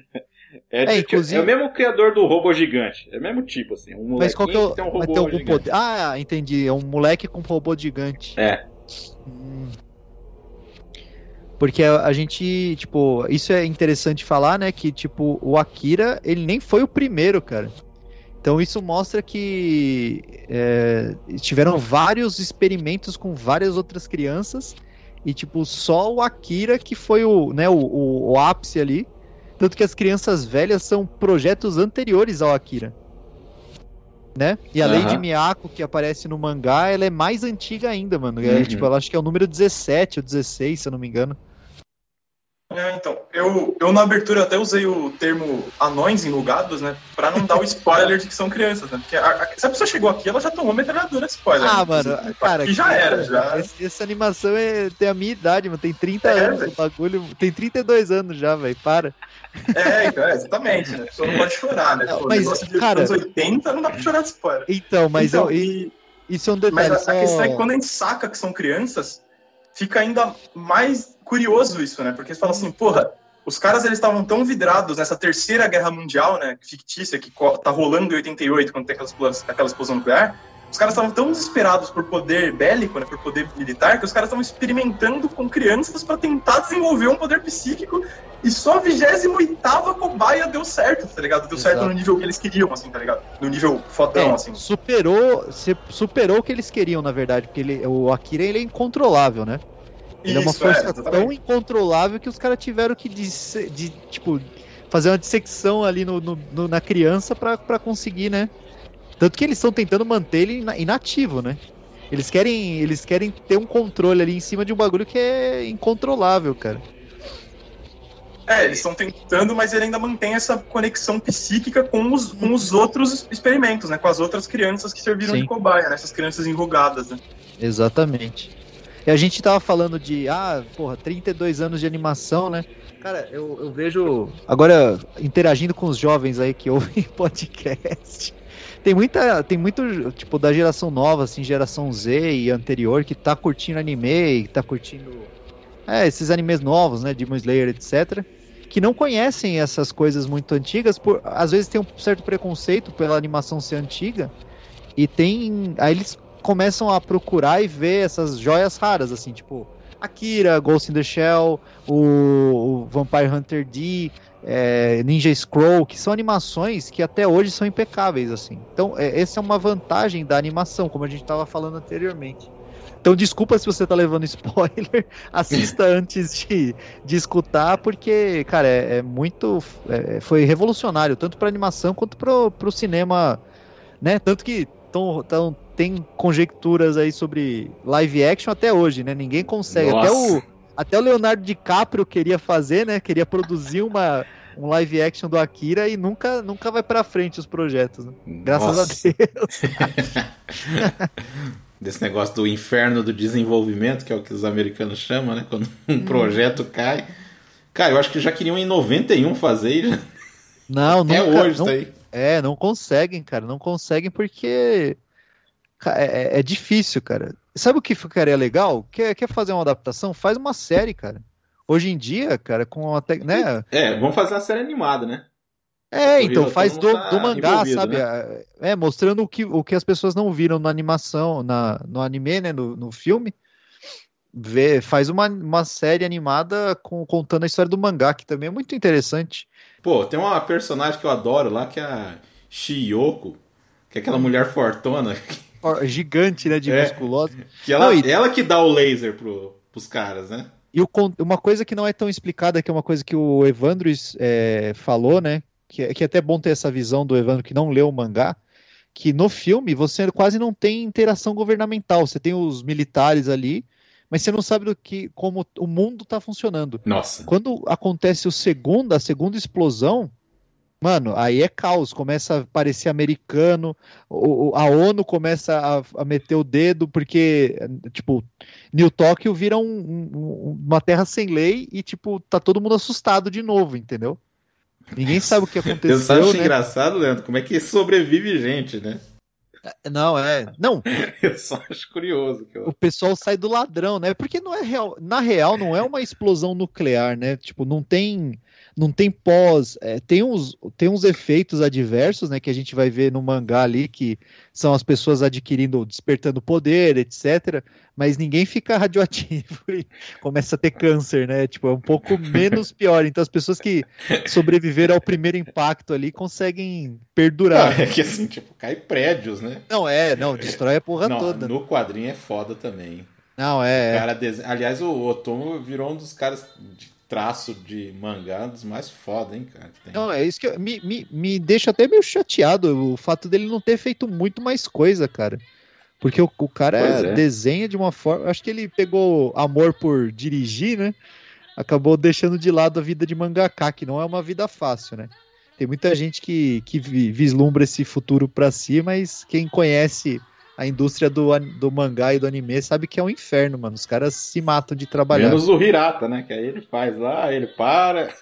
É, É, de- inclusive- é o mesmo criador do robô gigante. É o mesmo tipo, assim. Um Mas qual que é o, molequinho tem um robô gigante. poder? Ah, entendi. É um moleque com um robô gigante. É. Hum. Porque a, a gente, tipo, isso é interessante falar, né? Que, tipo, o Akira, ele nem foi o primeiro, cara. Então isso mostra que é, tiveram vários experimentos com várias outras crianças e, tipo, só o Akira que foi o, né, o, o, o ápice ali. Tanto que as crianças velhas são projetos anteriores ao Akira. Né? E a Aham. Lady Miyako, que aparece no mangá, ela é mais antiga ainda, mano. É, Uhum. tipo, ela acho que é o número 17 ou 16, se eu não me engano. É, então, eu, eu na abertura até usei o termo anões enlugados, né? Pra não dar o spoiler de que são crianças, né? Porque a, a, se a pessoa chegou aqui, ela já tomou metralhadora spoiler. Ah, né? mano, cara. Aqui já era, já. Esse- Essa animação é, tem a minha idade, mano. Tem 30 É, anos velho. o bagulho. Tem 32 anos já, velho. Para. É, então, é, exatamente, né? A pessoa não pode chorar, né? Não, Pô, mas, negócio de cara- anos 80 não dá pra chorar de spoiler. Então, mas Então, eu, e- isso é um Mas detalhe. a, a só... questão é que quando a gente saca que são crianças, fica ainda mais curioso isso, né? Porque você fala assim, porra, os caras eles estavam tão vidrados nessa terceira guerra mundial, né, fictícia, que tá rolando em 88, quando tem aquela explosão, aquela explosão nuclear, os caras estavam tão desesperados por poder bélico, né, por poder militar, que os caras estavam experimentando com crianças para tentar desenvolver um poder psíquico e só a 28ª cobaia deu certo, tá ligado? Deu certo Exato. no nível que eles queriam, assim, tá ligado? No nível fodão, É, assim. superou, superou o que eles queriam, na verdade, porque ele, o Akira ele é incontrolável, né? Ele é uma Isso, força exatamente. tão incontrolável que os caras tiveram que disse- de, tipo, fazer uma dissecção ali no, no- no- na criança pra conseguir, né? Tanto que eles estão tentando manter ele ina- inativo, né? Eles querem, eles querem ter um controle ali em cima de um bagulho que é incontrolável, cara. É, eles estão tentando, mas ele ainda mantém essa conexão psíquica com os, com os outros experimentos, né? Com as outras crianças que serviram Sim. de cobaia, né? Essas crianças enrugadas, né? Exatamente. E a gente tava falando de, ah, porra, 32 anos de animação, né? Cara, eu, eu vejo. Agora, interagindo com os jovens aí que [laughs] ouvem podcast. Tem muita. Tem muito, tipo, da geração nova, assim, geração Z e anterior, que tá curtindo anime, que tá curtindo. É, esses animes novos, né? Demon Slayer, etc. Que não conhecem essas coisas muito antigas, por, às vezes tem um certo preconceito pela animação ser antiga. E tem. Aí eles começam a procurar e ver essas joias raras, assim, tipo Akira, Ghost in the Shell, o, o Vampire Hunter D, é, Ninja Scroll, que são animações que até hoje são impecáveis, assim. Então, é, essa é uma vantagem da animação, como a gente estava falando anteriormente. Então, desculpa se você tá levando [laughs] spoiler, assista antes de, de escutar, porque, cara, é, é muito. é, foi revolucionário, tanto para animação quanto pro, pro cinema, né? Tanto que tão, tão, tem conjecturas aí sobre live action até hoje, né? Ninguém consegue. Até o, até o Leonardo DiCaprio queria fazer, né? Queria produzir uma, um live action do Akira e nunca, nunca vai pra frente os projetos. né? Graças Nossa. a Deus. [laughs] Desse negócio do inferno do desenvolvimento, que é o que os americanos chamam, né? Quando um Hum. projeto cai. Cara, eu acho que já queriam em 91 fazer e já... Não, [laughs] até nunca, hoje não, tá aí. É, não conseguem, cara. Não conseguem porque é, é- é difícil, cara. Sabe o que ficaria legal? Quer, quer fazer uma adaptação? Faz uma série, cara. Hoje em dia, cara, com a tec- né? É, vamos fazer uma série animada, né? É, então faz do, tá do mangá, sabe? né? É, mostrando o que, o que as pessoas não viram na animação, na, no anime, né? No, no filme. Vê, faz uma, uma série animada com, contando a história do mangá, que também é muito interessante. Pô, tem uma personagem que eu adoro lá, que é a Shiyoko, que é aquela mulher fortona, Ó, [laughs] Gigante, né? De É. musculosa. que ela, Não, e- ela que dá o laser pro, pros caras, né? E o uma coisa que não é tão explicada, que é uma coisa que o Evandro é, falou, né? Que, é- que é até bom ter essa visão do Evandro que não leu o mangá, que no filme você quase não tem interação governamental. Você tem os militares ali, mas você não sabe do que, como o mundo tá funcionando. Nossa. Quando acontece o segundo, a segunda explosão, mano, aí é caos. Começa a aparecer americano, a ONU começa a, meter o dedo, porque, tipo, New Tóquio vira um- um- uma terra sem lei e, tipo, tá todo mundo assustado de novo, entendeu? Ninguém sabe o que [laughs] Eu só aconteceu, acho né? engraçado, Leandro, como é que sobrevive gente, né? Não, é. Não, [laughs] Eu só acho curioso. Que o eu... pessoal sai do ladrão, né? Porque não é real, na real não é uma explosão nuclear, né? Tipo, não tem não tem pós, é, tem uns tem uns efeitos adversos, né, que a gente vai ver no mangá ali que são as pessoas adquirindo, despertando poder, etc, mas ninguém fica [laughs] radioativo e começa a ter câncer, né? Tipo, é um pouco [laughs] menos pior. Então as pessoas que sobreviveram ao primeiro impacto ali conseguem perdurar. É que assim, tipo, cai prédios, né? Não é, não, destrói a porra Não, toda. no quadrinho é foda também. Não, é. Dese- Aliás, o Otomo virou um dos caras de traço de mangá, dos mais foda, hein, cara? tem. Não, é isso que eu- me, me, me deixa até meio chateado o fato dele não ter feito muito mais coisa, cara. Porque o, o cara Pois é. desenha de uma forma. Acho que ele pegou amor por dirigir, né? Acabou deixando de lado a vida de mangaka, que não é uma vida fácil, né? Tem muita gente que, que vi- vislumbra esse futuro pra si, mas quem conhece a indústria do, do mangá e do anime sabe que é um inferno, mano. Os caras se matam de trabalhar. Menos o Hirata, né? Que aí ele faz lá, ele para.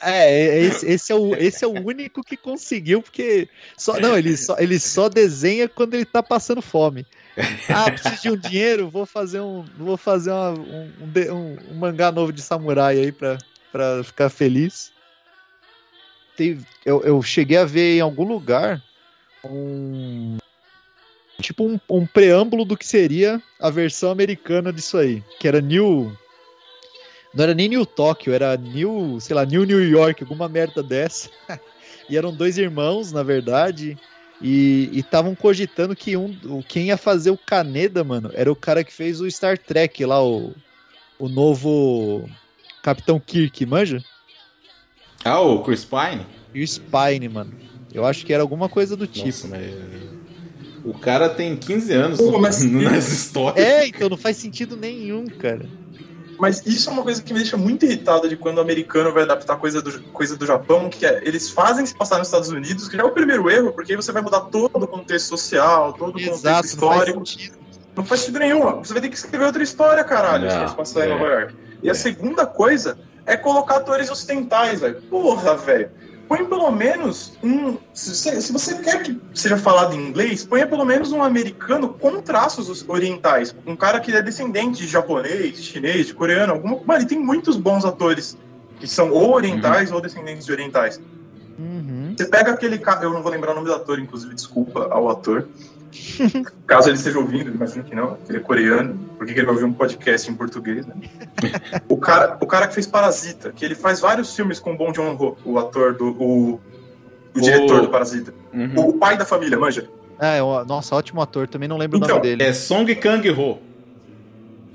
É, é- esse, esse é o, esse é o único que conseguiu, porque. Só, não, ele só, ele só desenha quando ele tá passando fome. Ah, preciso de um dinheiro, vou fazer um. Vou fazer uma- um, um- um mangá novo de samurai aí pra, pra ficar feliz. Teve- eu, eu cheguei a ver em algum lugar um. Tipo um, um preâmbulo do que seria a versão americana disso aí. Que era New. Não era nem New Tóquio, era New, sei lá, New New York, alguma merda dessa. [laughs] e eram dois irmãos, na verdade. E estavam cogitando que um, quem ia fazer o Kaneda, mano, era o cara que fez o Star Trek lá, o, o novo Capitão Kirk, manja? Ah, o Chris Pine? E o Spine, mano. Eu acho que era alguma coisa do tipo. Nossa, mas... O cara tem 15 anos Pô, mas- [laughs] nas histórias. É, então não faz sentido nenhum, cara. Mas isso é uma coisa que me deixa muito irritado de quando o americano vai adaptar coisa do, coisa do Japão, que é, eles fazem se passar nos Estados Unidos, que já é o primeiro erro, porque aí você vai mudar todo o contexto social, todo o contexto Exato, não faz histórico. sentido. Não faz sentido nenhum. Você vai ter que escrever outra história, caralho, Não, se passar é. em Nova York. E a segunda coisa é colocar atores ocidentais, velho. Porra, velho. Põe pelo menos um. Se você, se você quer que seja falado em inglês, ponha pelo menos um americano com traços orientais. Um cara que é descendente de japonês, de chinês, de coreano. Alguma... Mano, e tem muitos bons atores que são ou orientais ou descendentes de orientais. Uhum. Você pega aquele cara, eu não vou lembrar o nome do ator, inclusive, desculpa ao ator. Caso ele esteja ouvindo, imagino que não, ele é coreano, porque ele vai ouvir um podcast em português, né? [laughs] o, cara, o cara que fez Parasita, que ele faz vários filmes com o Bong Joon-ho, o ator do... o, o diretor O- do Parasita. Uhum. O pai da família, manja. Ah, é, nossa, ótimo ator. Também não lembro o Então, nome dele. É Song Kang-ho.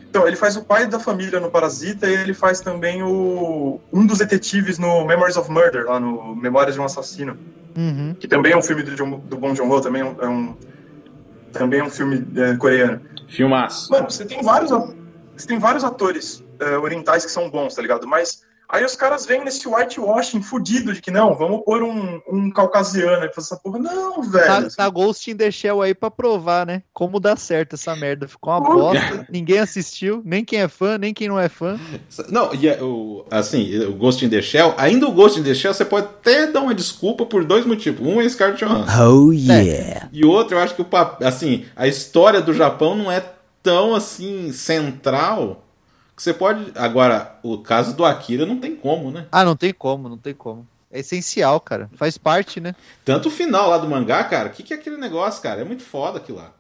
Então, ele faz o pai da família no Parasita e ele faz também o um dos detetives no Memories of Murder, lá no Memórias de um Assassino. Uhum. que também é um filme do, John, do Bong Joon-ho, também é um, é um- também é um filme é, coreano. Filmaço. Mano, você tem vários, você tem vários atores é, orientais que são bons, tá ligado? Mas aí os caras vêm nesse whitewashing fudido de que não, vamos pôr um, um caucasiano e fazer essa porra. Não, velho. Tá, tá Ghost in the Shell aí pra provar, né? Como dá certo essa merda. Ficou uma bosta. Ninguém assistiu, nem quem é fã, nem quem não é fã. Não, e é, o, assim, o Ghost in the Shell, ainda o Ghost in the Shell, você pode até dar uma desculpa por dois motivos. Um é Scarlett Johansson. Oh yeah. E outro, eu acho que o pap- assim, a história do Japão não é tão assim central você pode. Agora, o caso do Akira não tem como, né? Ah, não tem como, não tem como. É essencial, cara. Faz parte, né? Tanto o final lá do mangá, cara, o que, que é aquele negócio, cara? É muito foda aquilo lá.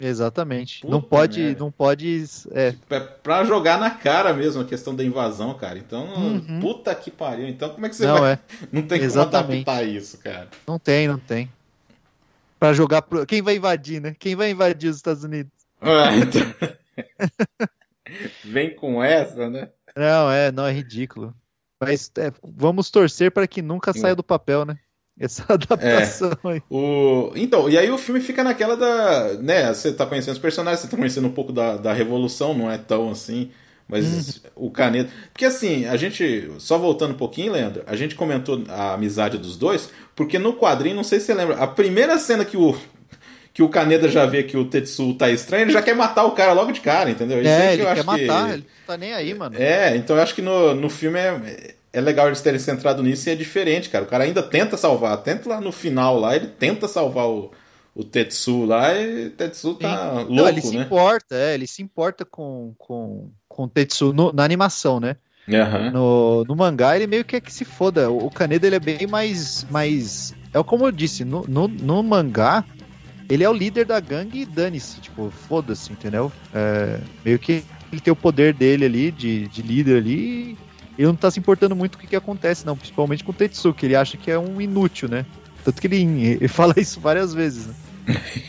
Exatamente. Puta não pode, merda. não pode. É, É pra jogar na cara mesmo a questão da invasão, cara. Então, Uhum. puta que pariu. Então, como é que você não vai. é. [laughs] Não tem Exatamente. como adaptar isso, cara. Não tem, não tem. Pra jogar pro. Quem vai invadir, né? Quem vai invadir os Estados Unidos? Ah, então- [laughs] Vem com essa, né? Não, é, não, é ridículo. Mas é, vamos torcer para que nunca saia do papel, né? Essa [laughs] adaptação aí. O... Então, e aí o filme fica naquela da. né, você tá conhecendo os personagens, você tá conhecendo um pouco da, da revolução, não é tão assim. Mas o Caneta. Porque assim, a gente. Só voltando um pouquinho, Leandro, a gente comentou a amizade dos dois, porque no quadrinho, não sei se você lembra, a primeira cena que o. Que o Kaneda já vê que o Tetsu tá estranho, ele já quer matar o cara logo de cara, entendeu? Isso aí É, que ele eu quer acho que- matar, ele não tá nem aí, mano. É, então eu acho que no, no filme é, é legal eles terem centrado nisso e é diferente, cara. O cara ainda tenta salvar, tenta lá no final lá, ele tenta salvar o, o Tetsu lá e o Tetsu tá Sim. louco, Não, ele se né? importa, é, ele se importa com, com, com o Tetsu no- na animação, né? Aham. No, no mangá ele meio que é que se foda. O, o Kaneda ele é bem mais. mais é como eu disse, no, no, no mangá ele é o líder da gangue e dane-se. Tipo, foda-se, entendeu? É, meio que ele tem o poder dele ali, de, de líder ali. E ele não tá se importando muito com o que, que acontece, não. Principalmente com o Tetsu, que ele acha que é um inútil, né? Tanto que ele, [laughs] ele fala isso várias vezes, né? [laughs]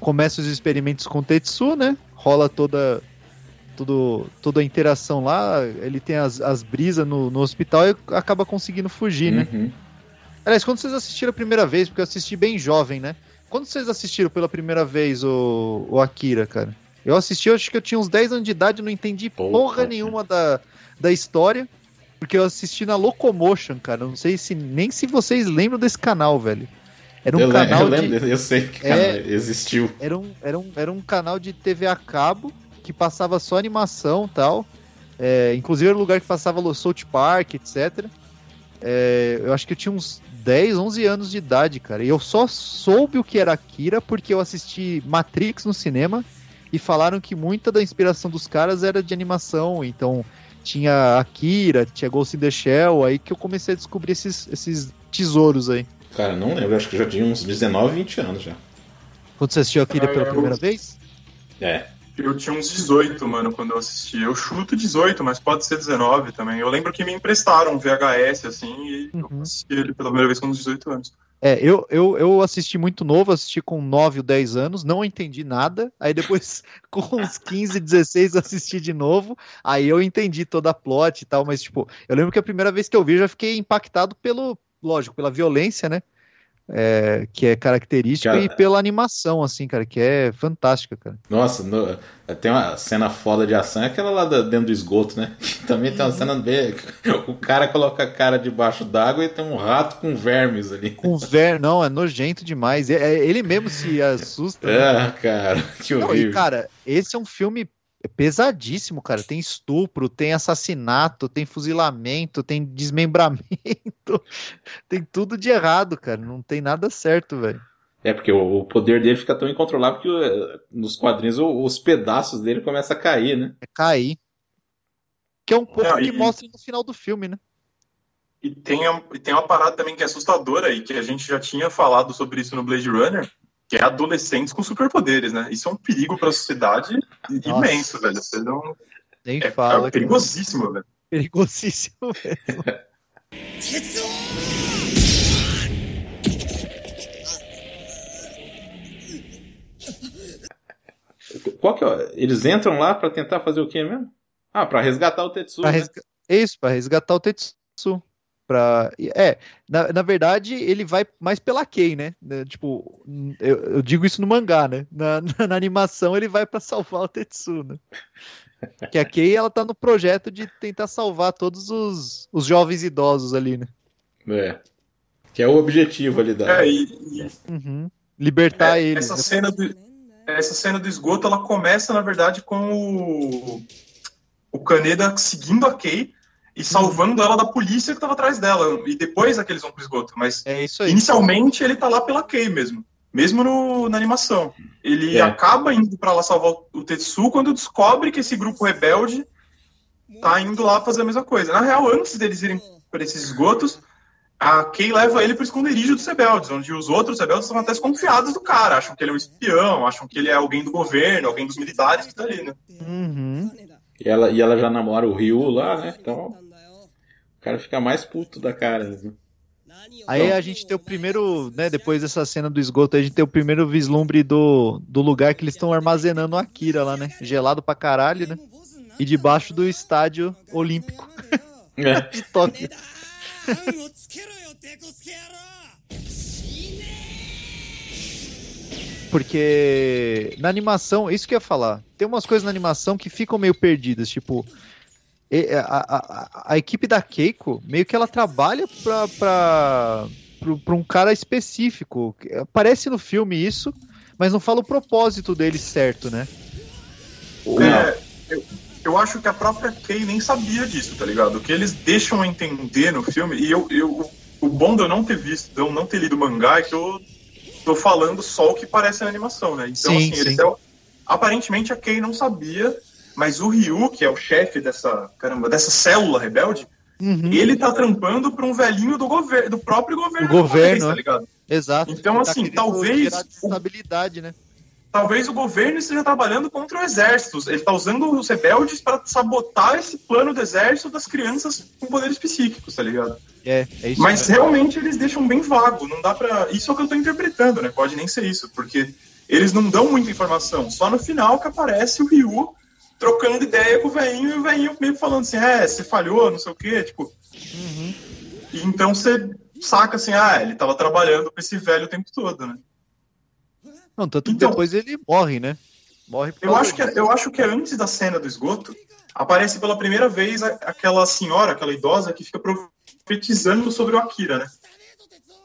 Começa os experimentos com o Tetsu, né? Rola toda tudo, toda a interação lá, ele tem as, as brisas no, no hospital e acaba conseguindo fugir, né? Uhum. Aliás, quando vocês assistiram a primeira vez, porque eu assisti bem jovem, né? Quando vocês assistiram pela primeira vez o, o Akira, cara? Eu assisti, eu acho que eu tinha uns 10 anos de idade, não entendi Porra, porra, nenhuma da, da história, porque eu assisti na Locomotion, cara. Não sei se nem se vocês lembram desse canal, velho. Era um eu, canal de lembro, desse- eu sei que É. existiu. era um, era um, era um canal de TV a cabo que passava só animação e tal. É, inclusive era um lugar que passava o South Park, etc. É, eu acho que eu tinha uns 10, 11 anos de idade, cara. E eu só soube o que era Akira porque eu assisti Matrix no cinema e falaram que muita da inspiração dos caras era de animação. Então tinha Akira, tinha Ghost in the Shell, aí que eu comecei a descobrir esses, esses tesouros aí. Cara, não lembro, acho que já tinha uns 19, 20 anos já. Quando você assistiu Akira pela primeira vez? É. Eu tinha uns 18, mano, quando eu assisti. Eu chuto 18, mas pode ser 19 também. Eu lembro que me emprestaram um VHS, assim, e Uhum. eu assisti ele pela primeira vez com uns 18 anos. É, eu, eu, eu assisti muito novo, assisti com 9 ou 10 anos, não entendi nada. Aí depois, [laughs] com uns 15, 16, assisti de novo. Aí eu entendi toda a plot e tal, mas, tipo, eu lembro que a primeira vez que eu vi, eu já fiquei impactado pelo, lógico, pela violência, né? É, que é característica, Cara- e pela animação, assim, cara, que é fantástica, cara. Nossa, no- tem uma cena foda de ação, é aquela lá da- dentro do esgoto, né? [laughs] Também tem uma cena bem. O cara coloca a cara debaixo d'água e tem um rato com vermes ali. Com ver, não, é nojento demais. É, é- ele mesmo se assusta. né? Ah, cara, que Não, e, horrível. cara, esse é um filme pesadíssimo, cara. Tem estupro, tem assassinato, tem fuzilamento, tem desmembramento, [laughs] tem tudo de errado, cara. Não tem nada certo, velho. É, porque o, poder dele fica tão incontrolável que nos quadrinhos os pedaços dele começam a cair, né? É cair. Que é um pouco É, que e- mostra no final do filme, né? E tem, e tem uma parada também que é assustadora e que a gente já tinha falado sobre isso no Blade Runner, que é adolescentes com superpoderes, né? Isso é um perigo para a sociedade Nossa. imenso, velho. Você não... Nem É, fala. é perigosíssimo, velho. Perigosíssimo mesmo. Qual que é? Eles entram lá pra tentar fazer o quê mesmo? Ah, pra resgatar o Tetsu. Pra né? resga- É isso, pra resgatar o Tetsu. Pra... É, na, na verdade, ele vai mais pela Kei, né? Né, Tipo, eu, eu digo isso no mangá, né? Na, [laughs] na, na animação, ele vai pra salvar o Tetsu, né? Que a Kei, ela tá no projeto de tentar salvar todos os, os jovens idosos ali, né? É. Que é o objetivo ali da. É, e, e Uhum. Libertar É, eles. essa né? cena do essa cena do esgoto ela começa na verdade com o o Kaneda seguindo a Kay e salvando ela da polícia que estava atrás dela e depois é que eles vão pro esgoto mas É isso aí. inicialmente ele tá lá pela Kay mesmo mesmo no, na animação ele É. acaba indo para lá salvar o Tetsu quando descobre que esse grupo rebelde tá indo lá fazer a mesma coisa na real antes deles irem para esses esgotos a Kay leva ele pro esconderijo dos rebeldes, onde os outros rebeldes estão até desconfiados do cara, acham que ele é um espião, acham que ele é alguém do governo, alguém dos militares que tá ali, né? Uhum. E ela, e ela já namora o Ryu lá, né? Então. O cara fica mais puto da cara. né? Aí a gente tem o primeiro, né? Depois dessa cena do esgoto, a gente tem o primeiro vislumbre do, do lugar que eles estão armazenando o Akira lá, né? Gelado pra caralho, né? E debaixo do estádio olímpico É. [laughs] de Tóquio. [laughs] Porque na animação, isso que eu ia falar, tem umas coisas na animação que ficam meio perdidas, tipo, e- a, a, a- a equipe da Keiko, meio que ela trabalha pra, pra, pro- pra um cara específico. Aparece no filme isso, mas não fala o propósito dele certo, né? É, eu, eu acho que a própria Kay nem sabia disso, tá ligado? O que eles deixam entender no filme, e eu, eu, o bom de eu não ter visto, de eu não ter lido o mangá, é que eu tô falando só o que parece na animação, né? Então, Sim, assim, eles sim. tão- aparentemente a Kay não sabia, mas o Ryu, que é o chefe dessa, caramba, dessa célula rebelde, Uhum, ele tá trampando pra um velhinho do governo, do próprio governo. Do governo, japonês, tá é. ligado? Exato. Então, Ele tá assim, talvez o- Estabilidade, né? Talvez o governo esteja trabalhando contra o exército. Ele está usando os rebeldes para sabotar esse plano do exército das crianças com poderes psíquicos, tá ligado? É, é isso Mas realmente eles deixam bem vago. Não dá para. Isso é o que eu tô interpretando, né? Pode nem ser isso, porque eles não dão muita informação. Só no final que aparece o Ryu trocando ideia com o velhinho e o velhinho meio falando assim: é, você falhou, não sei o quê. Tipo. Uhum. E então você saca assim: ah, ele tava trabalhando com esse velho o tempo todo, né? Não, tanto que Então- depois ele morre, né? Morre por Eu acho, que, eu acho que é antes da cena do esgoto, aparece pela primeira vez aquela senhora, aquela idosa, que fica profetizando sobre o Akira, né?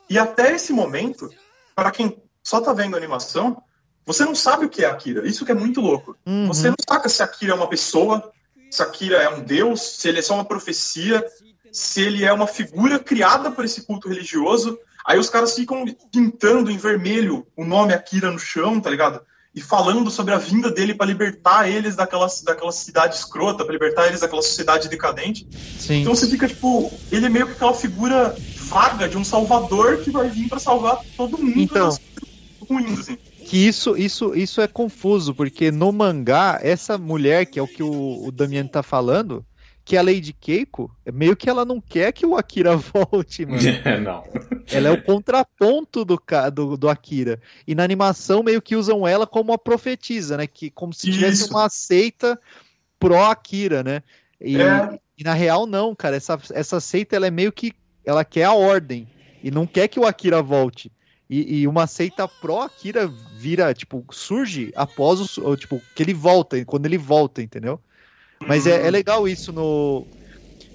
E até esse momento, para quem só tá vendo a animação, você não sabe o que é Akira. Isso que é muito louco. Uhum. Você não saca se Akira é uma pessoa, se Akira é um deus, se ele é só uma profecia, se ele é uma figura criada por esse culto religioso. Aí os caras ficam pintando em vermelho o nome Akira no chão, tá ligado? e falando sobre a vinda dele para libertar eles daquela, daquela cidade escrota, para libertar eles daquela sociedade decadente. Sim. Então você fica tipo, ele é meio que aquela figura vaga de um salvador que vai vir para salvar todo mundo Então. das coisas ruins, assim. Que isso, isso, isso é confuso, porque no mangá, essa mulher, que é o que o, o Damiano tá falando, que é a Lady Keiko, é meio que ela não quer que o Akira [laughs] volte, mano. [laughs] É, não. Ela é o contraponto do, do, do Akira. E na animação meio que usam ela como a profetisa, né? Que, como se tivesse Isso. uma seita pró-Akira, né? E, É. e na real não, cara. Essa, essa seita ela é meio que. Ela quer a ordem. E não quer que o Akira volte. E, e uma seita pró-Akira vira, tipo, surge após o. Tipo, que ele volta, quando ele volta, entendeu? Mas é, é legal isso no.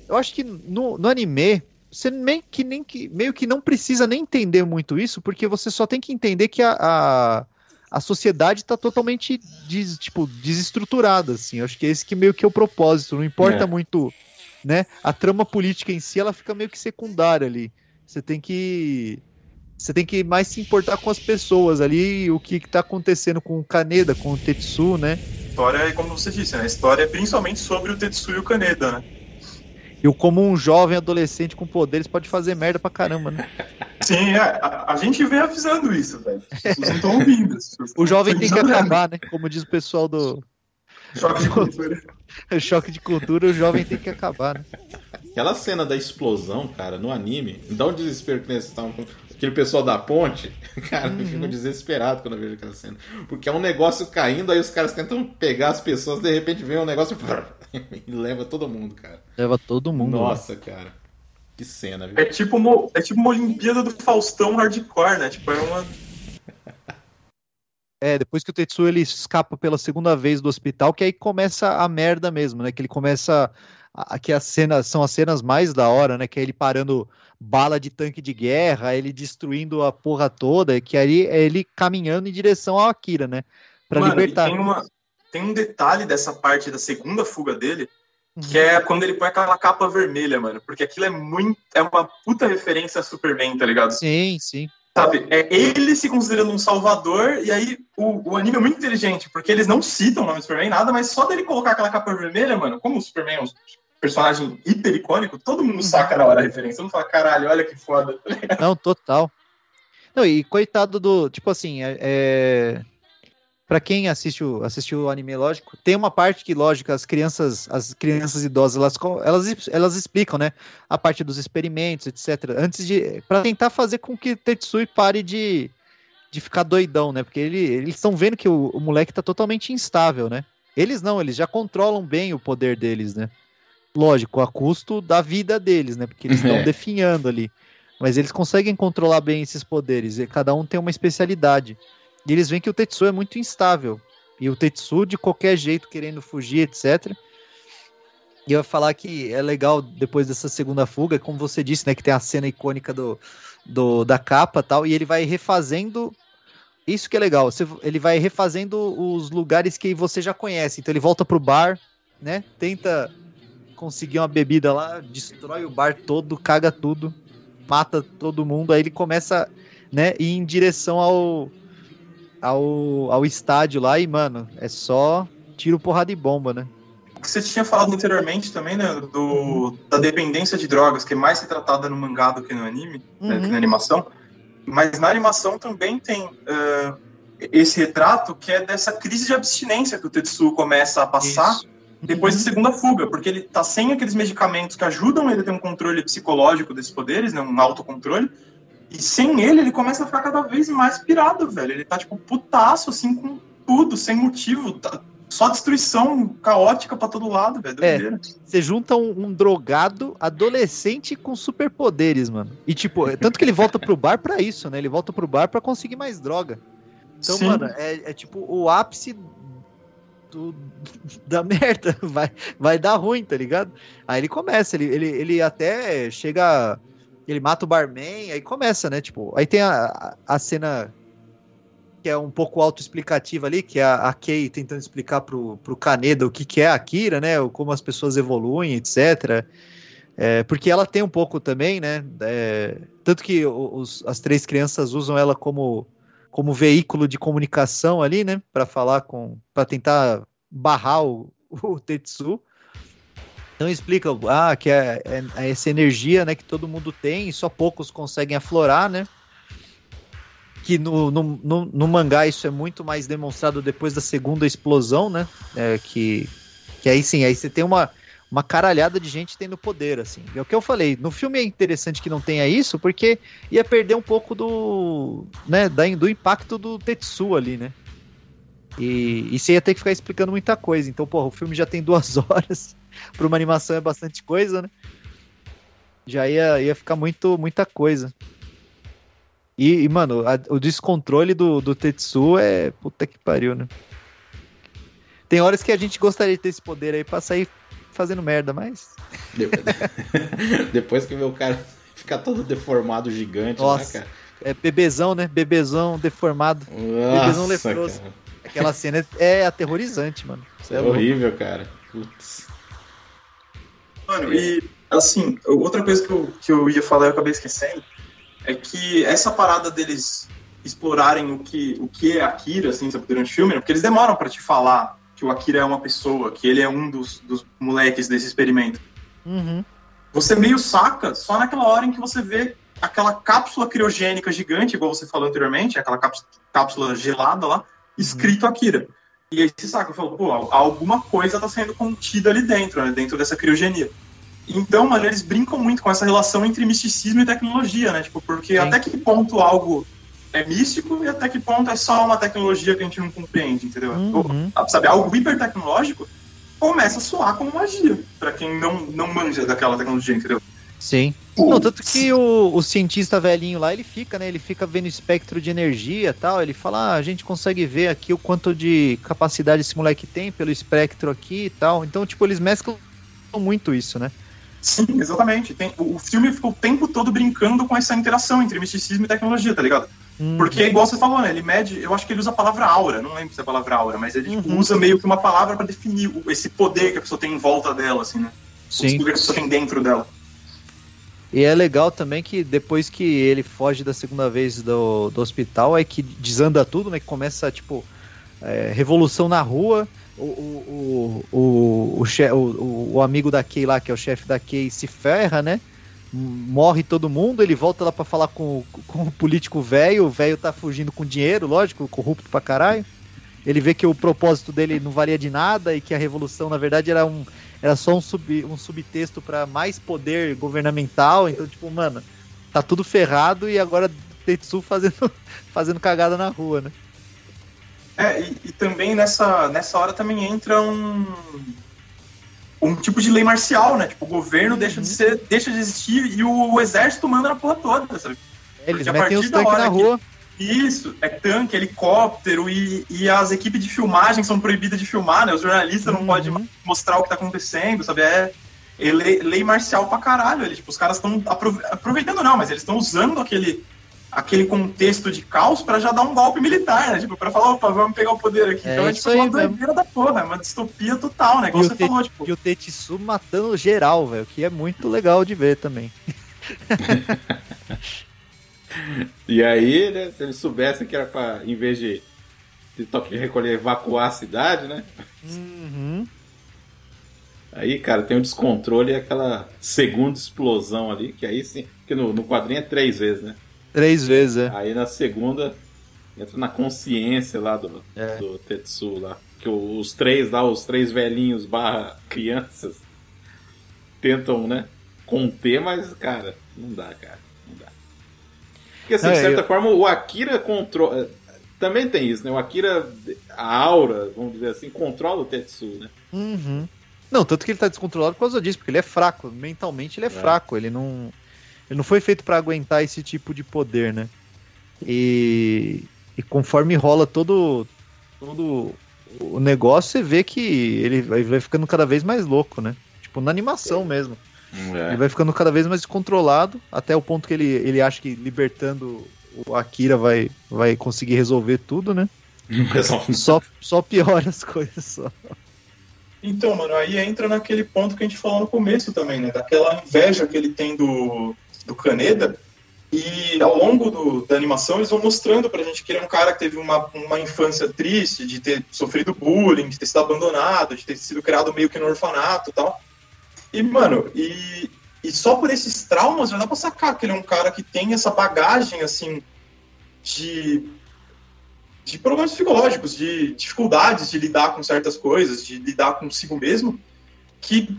Eu acho que no, no anime, você meio que, nem que, meio que não precisa nem entender muito isso, porque você só tem que entender que a, a, a sociedade está totalmente des, tipo, desestruturada, assim. Eu acho que esse que meio que é o propósito. Não importa É. muito, né? A trama política em si, ela fica meio que secundária ali. Você tem que. Você tem que mais se importar com as pessoas ali, o que, que tá acontecendo com o Kaneda, com o Tetsu, né? A história é como você disse, né? A história é principalmente sobre o Tetsuya e o Kaneda, né? E o como um jovem adolescente com poderes pode fazer merda pra caramba, né? [laughs] Sim, é, a, a gente vem avisando isso, velho. Pessoas não estão ouvindo. O jovem tem que acabar, né? Como diz o pessoal do Choque de cultura. [laughs] choque de cultura, o jovem tem que acabar, né? Aquela cena da explosão, cara, no anime, me dá um desespero que eles estavam Aquele pessoal da ponte, [laughs] cara, eu Uhum. fico desesperado quando eu vejo aquela cena. Porque é um negócio caindo, aí os caras tentam pegar as pessoas, de repente vem um negócio [laughs] e leva todo mundo, cara. Leva todo mundo. né? Nossa, cara. Que cena, viu? É tipo, uma, é tipo uma Olimpíada do Faustão hardcore, né? Tipo, é uma. É, depois que o Tetsu ele escapa pela segunda vez do hospital, que aí começa a merda mesmo, né? Que ele começa. A, que as cenas são as cenas mais da hora, né? Que é ele parando bala de tanque de guerra, ele destruindo a porra toda, que aí é ele caminhando em direção ao Akira, né? Pra Mano, libertar. Tem, uma, tem um detalhe dessa parte da segunda fuga dele, Uhum. que é quando ele põe aquela capa vermelha, mano. Porque aquilo é muito. É uma puta referência a Superman, tá ligado? Sim, sim. Sabe? É ele se considerando um salvador, e aí o, o anime é muito inteligente, porque eles não citam o nome do Superman, nada, mas só dele colocar aquela capa vermelha, mano, como o Superman é um personagem hiper icônico, todo mundo saca na hora a referência. Mundo fala, caralho, olha que foda. Não, total. Não, e coitado do. Tipo assim, é. é... Pra quem assistiu, assistiu o anime, lógico, tem uma parte que, lógico, as crianças, as crianças idosas, elas, elas, elas explicam, né? A parte dos experimentos, etc. Antes de. para tentar fazer com que Tetsui pare de, de ficar doidão, né? Porque ele, eles estão vendo que o, o moleque tá totalmente instável, né? Eles não, eles já controlam bem o poder deles, né? Lógico, a custo da vida deles, né? Porque eles [laughs] estão É. definhando ali. Mas eles conseguem controlar bem esses poderes. E cada um tem uma especialidade. E eles veem que o Tetsu é muito instável. E o Tetsu, de qualquer jeito, querendo fugir, etc. E eu ia falar que é legal, depois dessa segunda fuga, como você disse, né? Que tem a cena icônica do, do, da capa e tal. E ele vai refazendo. Isso que é legal. Ele vai refazendo os lugares que você já conhece. Então ele volta pro bar, né? Tenta conseguir uma bebida lá, destrói o bar todo, caga tudo, mata todo mundo. Aí ele começa, né, ir em direção ao, ao, ao estádio lá e, mano, é só tiro, porrada e bomba, né? O que você tinha falado anteriormente também, né, do, da dependência de drogas, que é mais retratada no mangá do que no anime, né, que na animação. Mas na animação também tem eh, esse retrato que é dessa crise de abstinência que o Tetsuo começa a passar Isso. Depois da segunda fuga, porque ele tá sem aqueles medicamentos que ajudam ele a ter um controle psicológico desses poderes, né, um autocontrole. E sem ele, ele começa a ficar cada vez mais pirado, velho. Ele tá, tipo, putaço, assim, com tudo, sem motivo. tá- só destruição caótica pra todo lado, velho. É. Você junta um, um drogado adolescente com superpoderes, mano. E tipo, é- tanto que ele volta pro bar pra isso, né? Ele volta pro bar pra conseguir mais droga. Então, Sim. mano, é, é tipo o ápice do- da merda. [laughs] Vai, vai dar ruim, tá ligado? Aí ele começa, ele, ele, ele até chega. Ele mata o barman, aí começa, né? Tipo, aí tem a, a- cena que é um pouco autoexplicativa ali, que é a, a Kay tentando explicar pro, pro Kaneda o que, que é a Akira, né? Como as pessoas evoluem, etc. É, porque ela tem um pouco também, né? é, tanto que os- as três crianças usam ela como como veículo de comunicação ali, né? Para falar com. para tentar barrar o, [laughs] o Tetsu. Então explica ah, que é, é, é, essa energia né, que todo mundo tem e só poucos conseguem aflorar, né? Que no, no, no, no mangá isso é muito mais demonstrado depois da segunda explosão, né? É, que, que aí sim, aí você tem uma, uma caralhada de gente tendo poder, assim. É o que eu falei. No filme é interessante que não tenha isso, porque ia perder um pouco do, né, do impacto do Tetsu ali, né? E, e você ia ter que ficar explicando muita coisa. Então, porra, o filme já tem [laughs] duas horas. Para uma animação é bastante coisa, né? Já ia, ia ficar muito, muita coisa. E, e mano, a, o descontrole do, do Tetsu é. Puta que pariu, né? Tem horas que a gente gostaria de ter esse poder aí pra sair fazendo merda, mas. [laughs] Depois que vê o cara ficar todo deformado, gigante, né, Nossa, né, cara? É bebezão, né? Bebezão deformado. Nossa, bebezão leproso. Cara. Aquela cena é aterrorizante, mano. é, é horrível, cara. Putz. Mano, e assim, outra coisa que eu, que eu ia falar e eu acabei esquecendo é que essa parada deles explorarem o que, o que é Akira, assim, durante o filme, né? porque eles demoram para te falar que o Akira é uma pessoa, que ele é um dos, dos moleques desse experimento. Uhum. Você meio saca só naquela hora em que você vê aquela cápsula criogênica gigante, igual você falou anteriormente, aquela cápsula gelada lá, escrito uhum. Akira. E aí você saca, falou, pô, alguma coisa está sendo contida ali dentro, né, dentro dessa criogenia. Então, mano, eles brincam muito com essa relação entre misticismo e tecnologia, né? Tipo, porque Sim. até que ponto algo é místico e até que ponto é só uma tecnologia que a gente não compreende, entendeu? Uhum. Ou, sabe, algo hiper tecnológico começa a soar como magia, para quem não, não manja daquela tecnologia, entendeu? Sim. Não, tanto que o, o, cientista velhinho lá, ele fica, né? Ele fica vendo espectro de energia e tal. Ele fala, ah, a gente consegue ver aqui o quanto de capacidade esse moleque tem pelo espectro aqui e tal. Então, tipo, eles mesclam muito isso, né? Sim, exatamente. Tem, o, o filme ficou o tempo todo brincando com essa interação entre misticismo e tecnologia, tá ligado? Uhum. Porque, igual você falou, né? Ele mede. Eu acho que ele usa a palavra aura, não lembro se é a palavra aura, mas ele tipo, uhum. usa meio que uma palavra para definir esse poder que a pessoa tem em volta dela, assim, né? Sim. O poder que a pessoa tem dentro dela. E é legal também que depois que ele foge da segunda vez do, do hospital, é que desanda tudo, né? Que começa, tipo, é, revolução na rua. O, o, o, o, o, o, amigo da Kay lá, que é o chefe da Kay, se ferra, né? Morre todo mundo, ele volta lá para falar com, com o político velho, o velho tá fugindo com dinheiro, lógico, corrupto pra caralho. Ele vê que o propósito dele não valia de nada e que a revolução, na verdade, era um, era só um, sub, um subtexto para mais poder governamental. Então, tipo, mano, tá tudo ferrado e agora Tetsu fazendo, [laughs] fazendo cagada na rua, né? É, e, e, também nessa, nessa hora também entra um, um tipo de lei marcial, né? Tipo, o governo deixa de uhum. ser, deixa de existir e o, exército manda na porra toda, sabe? Eles metem os tanques na rua. Que, isso, é tanque, helicóptero e, e as equipes de filmagem são proibidas de filmar, né? Os jornalistas uhum. não podem mostrar o que tá acontecendo, sabe? É, é lei, lei, marcial pra caralho. Ele, tipo, os caras estão aproveitando, não, mas eles estão usando aquele, aquele contexto de caos para já dar um golpe militar, né? Tipo, pra falar, opa, vamos pegar o poder aqui. É então é tipo uma doideira da porra, é uma distopia total, né? Como você falou, tipo. E o Tetsu matando geral, velho, que é muito legal de ver também. [laughs] E aí, né, se eles soubessem que era pra, em vez de, de toque de recolher, evacuar a cidade, né? Uhum. Aí, cara, tem o descontrole e aquela segunda explosão ali, que aí sim. Porque no, no quadrinho é três vezes, né? Três vezes, é. Aí na segunda entra na consciência lá do, é. do Tetsu lá. Que os três lá, os três velhinhos barra crianças, tentam, né? Conter, mas, cara, não dá, cara. Porque, assim, de certa eu... forma, o Akira controla. Também tem isso, né? O Akira, a aura, vamos dizer assim, controla o Tetsu, né? Uhum. Não, tanto que ele tá descontrolado por causa disso, porque ele é fraco. Mentalmente ele é, é. fraco. Ele não. Ele não foi feito para aguentar esse tipo de poder, né? E, e conforme rola todo, todo o negócio, você vê que ele vai, vai ficando cada vez mais louco, né? Tipo, na animação mesmo. É. Ele vai ficando cada vez mais descontrolado, até o ponto que ele, ele acha que libertando o Akira vai, vai conseguir resolver tudo, né? [laughs] só, só piora as coisas só. Então, mano, aí entra naquele ponto que a gente falou no começo também, né? Daquela inveja que ele tem do, do Kaneda, E ao longo do, da animação, eles vão mostrando pra gente que ele é um cara que teve uma, uma infância triste, de ter sofrido bullying, de ter sido abandonado, de ter sido criado meio que no orfanato e tal. E, mano, e, e só por esses traumas já dá pra sacar que ele é um cara que tem essa bagagem, assim, de, de problemas psicológicos, de dificuldades de lidar com certas coisas, de lidar consigo mesmo, que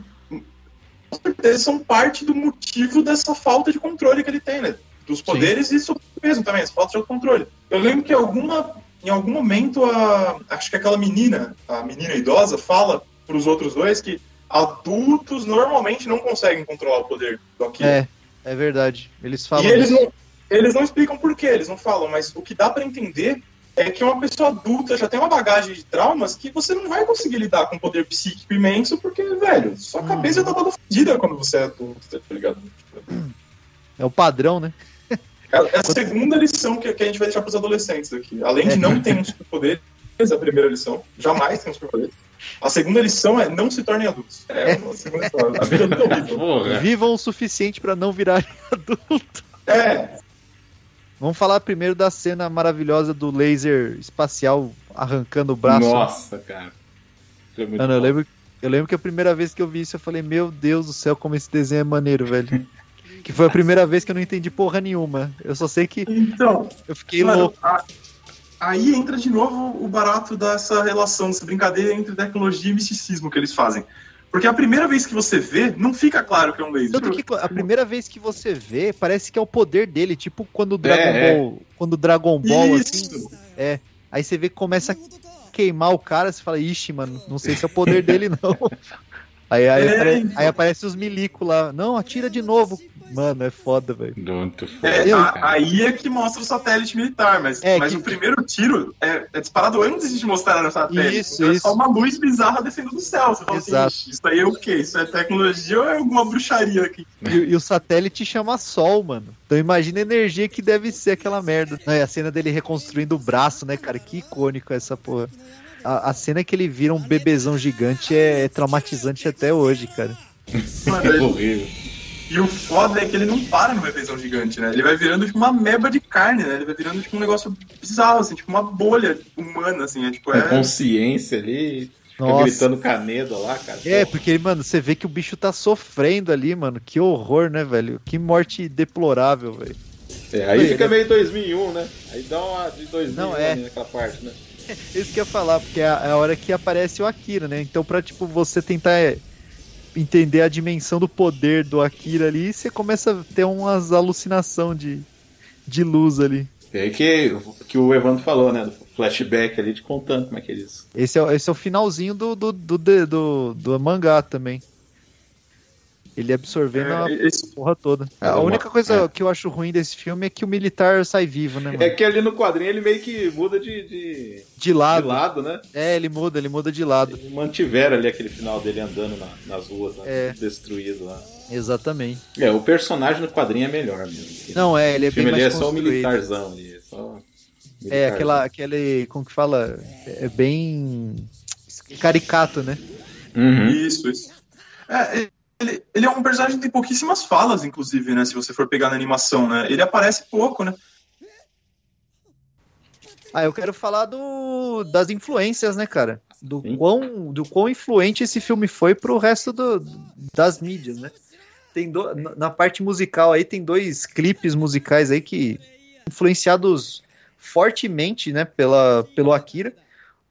com certeza são parte do motivo dessa falta de controle que ele tem, né? Dos poderes Sim. e sobre si mesmo também, essa falta de controle. Eu lembro que alguma, em algum momento, a, acho que aquela menina, a menina idosa, fala para os outros dois que adultos normalmente não conseguem controlar o poder do Akira. É, é verdade. Eles falam. E eles não, eles não explicam por quê, eles não falam, mas o que dá para entender é que uma pessoa adulta já tem uma bagagem de traumas que você não vai conseguir lidar com um poder psíquico imenso, porque, velho, sua uhum. cabeça já tá toda fodida quando você é adulto, tá ligado? É o padrão, né? É, é a segunda lição que, que a gente vai deixar pros adolescentes aqui. Além de não ter um superpoder, a primeira lição, jamais tem um superpoder. A segunda lição é não se tornem adultos. É uma segunda lição. [laughs] A vida é horrível. Vivam o suficiente para não virarem [laughs] adulto. É, Vamos falar primeiro da cena maravilhosa do laser espacial arrancando o braço. Nossa, cara. Mano, eu lembro, eu lembro que a primeira vez que eu vi isso, eu falei, meu Deus do céu, como esse desenho é maneiro, velho. [laughs] que foi a primeira vez que eu não entendi porra nenhuma. Eu só sei que. Então. Eu fiquei mano, louco. A, aí entra de novo o barato dessa relação, dessa brincadeira entre tecnologia e misticismo que eles fazem. Porque a primeira vez que você vê, não fica claro que é um laser. Tanto que a primeira vez que você vê, parece que é o poder dele, tipo quando o Dragon é, Ball. É. Quando o Dragon Ball, assim, Isso. assim. É. Aí você vê que começa a queimar o cara, você fala, ixi, mano, não sei se é o poder dele, não. [laughs] Aí, aí, é, apare, aí aparece os milico lá. Não, atira de novo. Mano, é foda, velho. Muito foda. É, aí é que mostra o satélite militar, mas, é, mas que... o primeiro tiro é, é, disparado antes de mostrar o satélite. Isso, isso. É só uma luz bizarra descendo do céu. Você fala assim, Exato. assim, isso aí é o quê? Isso é tecnologia ou é alguma bruxaria aqui? E, e, o satélite chama Sol, mano. Então imagina a energia que deve ser aquela merda. É, a cena dele reconstruindo o braço, né, cara? Que icônico essa porra. A, a cena que ele vira um bebezão gigante é, é traumatizante até hoje, cara. Mano, é [laughs] horrível. E o foda é que ele não para no bebezão gigante, né? Ele vai virando tipo uma meba de carne, né? Ele vai virando tipo um negócio bizarro, assim, tipo uma bolha humana, assim. É, tipo, é... consciência ali. Fica gritando caneda lá, cara. É, porque, mano, você vê que o bicho tá sofrendo ali, mano. Que horror, né, velho? Que morte deplorável, velho. É, aí fica meio 2001, né? Aí dá uma de 2001 Não, é. naquela parte, né? [laughs] Isso que eu ia falar, porque é, é a hora que aparece o Akira, né? Então, pra, tipo, você tentar entender a dimensão do poder do Akira ali, você começa a ter umas alucinação de, de luz ali. É que, que o Evandro falou, né? Do flashback ali, de contando como é que é isso. Esse é, esse é o finalzinho do, do, do, do, do mangá também. Ele absorvendo é, a esse... porra toda. É, a única coisa é. que eu acho ruim desse filme é que o militar sai vivo, né, mano? É que ali no quadrinho ele meio que muda de. De, de lado. De lado, né? É, ele muda, ele muda de lado. Ele mantiveram ali aquele final dele andando na, nas ruas, né, é. destruído lá. Exatamente. É, o personagem no quadrinho é melhor mesmo. Não, é, ele é bem mais ele é só o militarzão ali, é só. É, aquela, aquele, como que fala? É bem caricato, né? Uhum. Isso, isso. É, ele, ele é um personagem que tem pouquíssimas falas, inclusive, né? Se você for pegar na animação, né? Ele aparece pouco, né? Ah, eu quero falar do, das influências, né, cara? Do quão, do quão influente esse filme foi pro resto do, das mídias, né? Tem do, na parte musical aí tem dois clipes musicais aí que influenciados fortemente, né, pela, pelo Akira.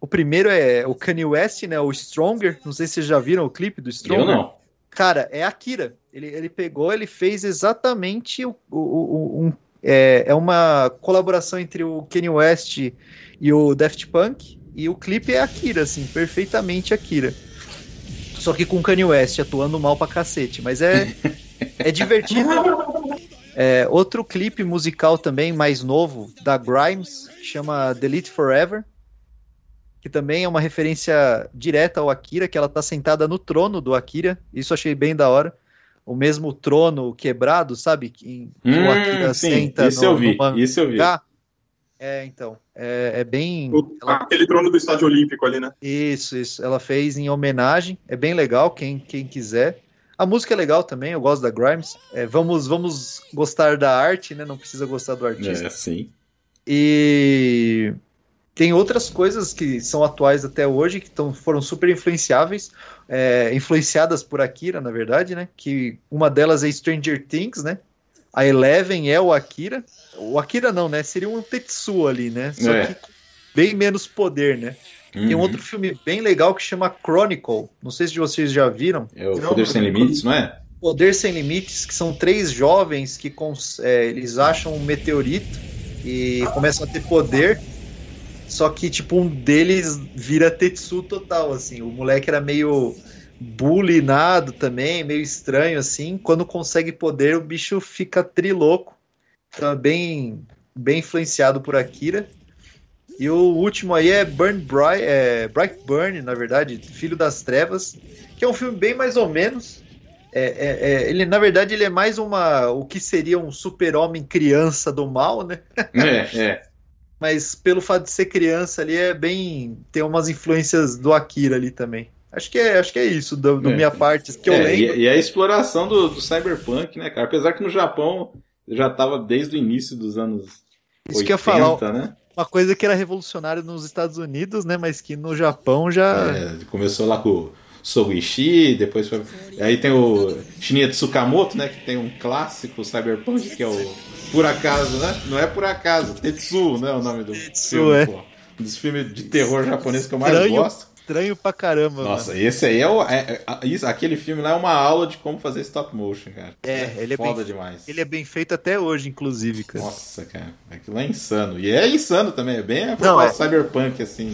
O primeiro é o Kanye West, né, o Stronger. Não sei se vocês já viram o clipe do Stronger. Eu não. Cara, é Akira. Ele, ele pegou, ele fez exatamente o, o, o um, é, é uma colaboração entre o Kanye West e o Daft Punk. E o clipe é Akira, assim, perfeitamente Akira. Só que com o Kanye West atuando mal pra cacete. Mas é, [laughs] é divertido. É, outro clipe musical também, mais novo, da Grimes, chama Delete Forever que também é uma referência direta ao Akira, que ela tá sentada no trono do Akira. Isso achei bem da hora. O mesmo trono quebrado, sabe? Que, que hum, o Akira sim, senta isso no, eu vi, no Isso eu vi. É, então. É, é bem. O, ela... Aquele trono do Estádio Olímpico ali, né? Isso, isso. Ela fez em homenagem. É bem legal, quem, quem quiser. A música é legal também, eu gosto da Grimes. É, vamos, vamos gostar da arte, né? Não precisa gostar do artista. É, sim. E tem outras coisas que são atuais até hoje, que tão, foram super influenciáveis, é, influenciadas por Akira, na verdade, né? Que uma delas é Stranger Things, né? A Eleven é o Akira. O Akira não, né? Seria um Tetsuo ali, né? Só É. que bem menos poder, né? Tem um Uhum. outro filme bem legal que chama Chronicle. Não sei se vocês já viram. É o Não, Poder Sem Limites, não é? Poder Sem Limites, que são três jovens que é, eles acham um meteorito e começam a ter poder. Só que, tipo, um deles vira Tetsu total, assim. O moleque era meio bullyingado também, meio estranho, assim. Quando consegue poder, o bicho fica triloco. Então é bem, bem influenciado por Akira. E o último aí é Burn Bright, é, Brightburn, na verdade, Filho das Trevas, que é um filme bem mais ou menos. É, é- é- ele, na verdade, ele é mais uma. o que seria um super-homem criança do mal, né? É, é. Mas pelo fato de ser criança ali, é bem. tem umas influências do Akira ali também. Acho que é, acho que é isso, do É. minha parte, que eu É, lembro. e, e a exploração do, do cyberpunk, né, cara? Apesar que no Japão já tava desde o início dos anos Isso 80, que eu ia falar, né? uma coisa que era revolucionária nos Estados Unidos, né? Mas que no Japão já. É, começou lá com o Sogishi, depois foi... Aí tem o Shinya Tsukamoto, né, que tem um clássico cyberpunk, que é o Por Acaso, né? Não é Por Acaso, Tetsu, né, o nome do Tetsu, filme, é. pô. Um dos filmes de terror japonês que eu mais Estranho. gosto. Estranho pra caramba. Nossa, mano. esse aí é o. é- é- isso, aquele filme lá é uma aula de como fazer stop motion, cara. É, ele é foda bem- demais. Ele é bem feito até hoje, inclusive, cara. Nossa, cara, aquilo é insano. E é insano também, é bem a Não, proposta cyberpunk, assim,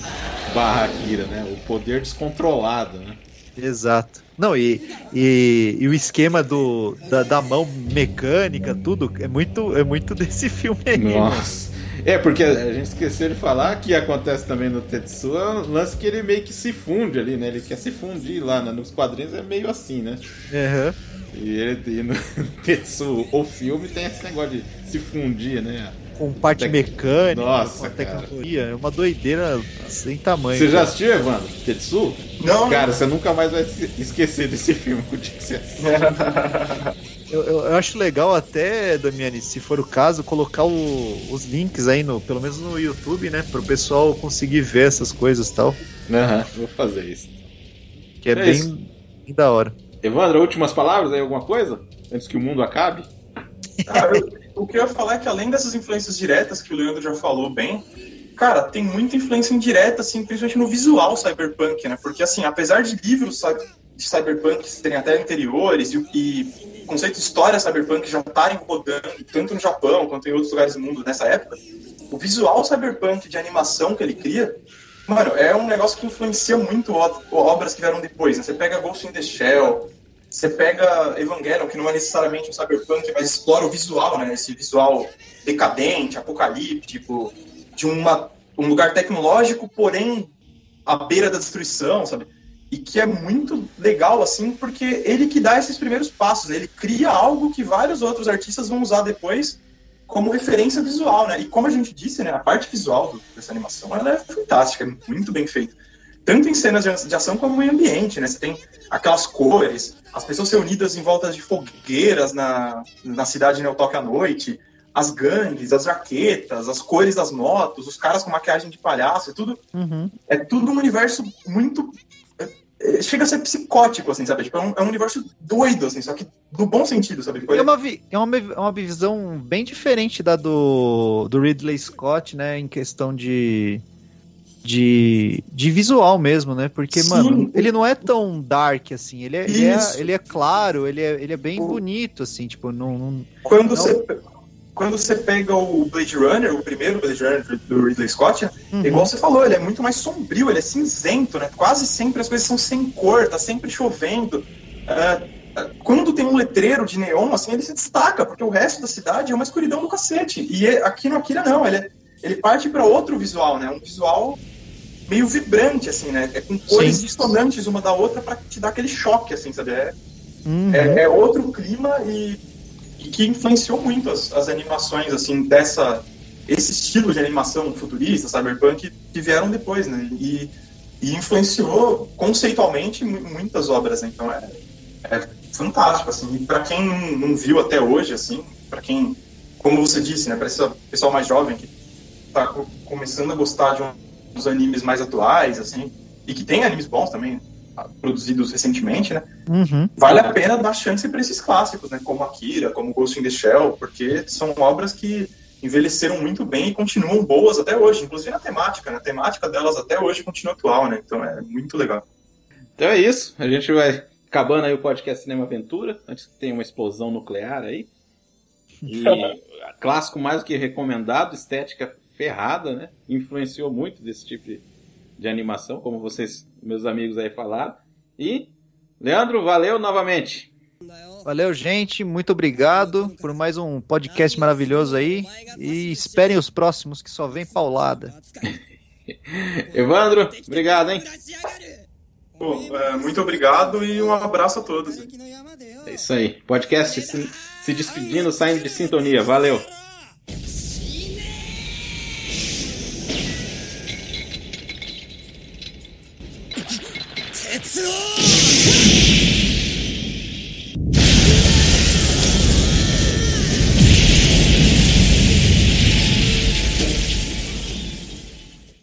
barra Akira, né? O poder descontrolado, né? Exato. Não, e, e, e o esquema do, da, da mão mecânica, tudo, é muito, é muito [laughs] desse filme aí. mano. Nossa. É, porque a gente esqueceu de falar que acontece também no Tetsu, é um lance que ele meio que se funde ali, né? Ele quer se fundir lá, né? nos quadrinhos é meio assim, né? Aham. E ele e no [laughs] Tetsu, o filme, tem esse negócio de se fundir, né? Com parte Tec- mecânica, Nossa, com tecnologia. É uma doideira sem tamanho. Você já cara. assistiu, Evandro? Tetsu? Não, Cara, você nunca mais vai se- esquecer desse filme [laughs] o dia que você assistir. [laughs] Eu, eu- eu acho legal até, Damiani, se for o caso, colocar o- os links aí, no, pelo menos no YouTube, né? Pro pessoal conseguir ver essas coisas e tal. Aham, vou fazer isso. Que é, É bem, isso. bem da hora. Evandro, últimas palavras aí, alguma coisa? Antes que o mundo acabe? Cara, eu- o que eu ia falar é que além dessas influências diretas que o Leandro já falou bem, cara, tem muita influência indireta, assim, principalmente no visual cyberpunk, né? Porque, assim, apesar de livros de cyberpunk serem até anteriores e, e conceito de história cyberpunk já estarem rodando tanto no Japão quanto em outros lugares do mundo nessa época, o visual cyberpunk de animação que ele cria, mano, é um negócio que influencia muito obras que vieram depois, né? Você pega Ghost in the Shell, você pega Evangelion, que não é necessariamente um cyberpunk, mas explora o visual, né? Esse visual decadente, apocalíptico, de uma, um lugar tecnológico, porém à beira da destruição, sabe? E que é muito legal, assim, porque ele que dá esses primeiros passos, né? ele cria algo que vários outros artistas vão usar depois como referência visual, né? E como a gente disse, né? A parte visual do- dessa animação, ela é fantástica, é muito bem feita. Tanto em cenas de ação como em ambiente, né? Você tem aquelas cores, as pessoas reunidas em volta de fogueiras na, na cidade Neotok à noite, as gangues, as jaquetas, as cores das motos, os caras com maquiagem de palhaço, é tudo, Uhum. é tudo um universo muito. é, é, chega a ser psicótico, assim, sabe? Tipo, é, um, é um universo doido, assim, só que no bom sentido, sabe? Tipo, É uma, vi- é uma, é uma visão bem diferente da do, do Ridley Scott, né? Em questão de, de, de visual mesmo, né? Porque, Sim. mano, ele não é tão dark assim. Ele é, ele é, ele é claro, ele é, ele é bem O- bonito, assim. Tipo, não. não- Quando Não. você. Quando você pega o Blade Runner, o primeiro Blade Runner do Ridley Scott, Uhum. igual você falou, ele é muito mais sombrio, ele é cinzento, né? Quase sempre as coisas são sem cor, tá sempre chovendo. Ah, quando tem um letreiro de neon, assim, ele se destaca, porque o resto da cidade é uma escuridão do cacete. E é- aqui no Akira não, ele, é- ele parte para outro visual, né? Um visual meio vibrante, assim, né? É com cores Sim. dissonantes uma da outra para te dar aquele choque, assim, sabe? É, Uhum. é, é outro clima e, e que influenciou muito as, as animações assim dessa esse estilo de animação futurista, cyberpunk que vieram depois, né? E, e influenciou conceitualmente mu- muitas obras, né? Então é, é fantástico, assim. E pra quem não, não viu até hoje, assim, pra quem, como você disse, né, pra esse pessoal mais jovem que tá co- começando a gostar de um- uns animes mais atuais, assim, e que tem animes bons também, ah, produzidos recentemente, né, Uhum. vale a pena dar chance pra esses clássicos, né, como Akira, como Ghost in the Shell, porque são obras que envelheceram muito bem e continuam boas até hoje, inclusive na temática, né, a temática delas até hoje continua atual, né, então é muito legal. Então é isso. A gente vai acabando aí o podcast Cinema Aventura, antes que tenha uma explosão nuclear aí. E [laughs] clássico mais do que recomendado, estética ferrada, né? Influenciou muito desse tipo de, de animação, como vocês, meus amigos aí falaram. E, Leandro, valeu novamente. Valeu, gente. Muito obrigado por mais um podcast maravilhoso aí. E esperem os próximos, que só vem paulada. [laughs] Evandro, obrigado, hein? Pô, é, muito obrigado e um abraço a todos. É isso aí. Podcast se, se despedindo, saindo de sintonia. Valeu. Let's!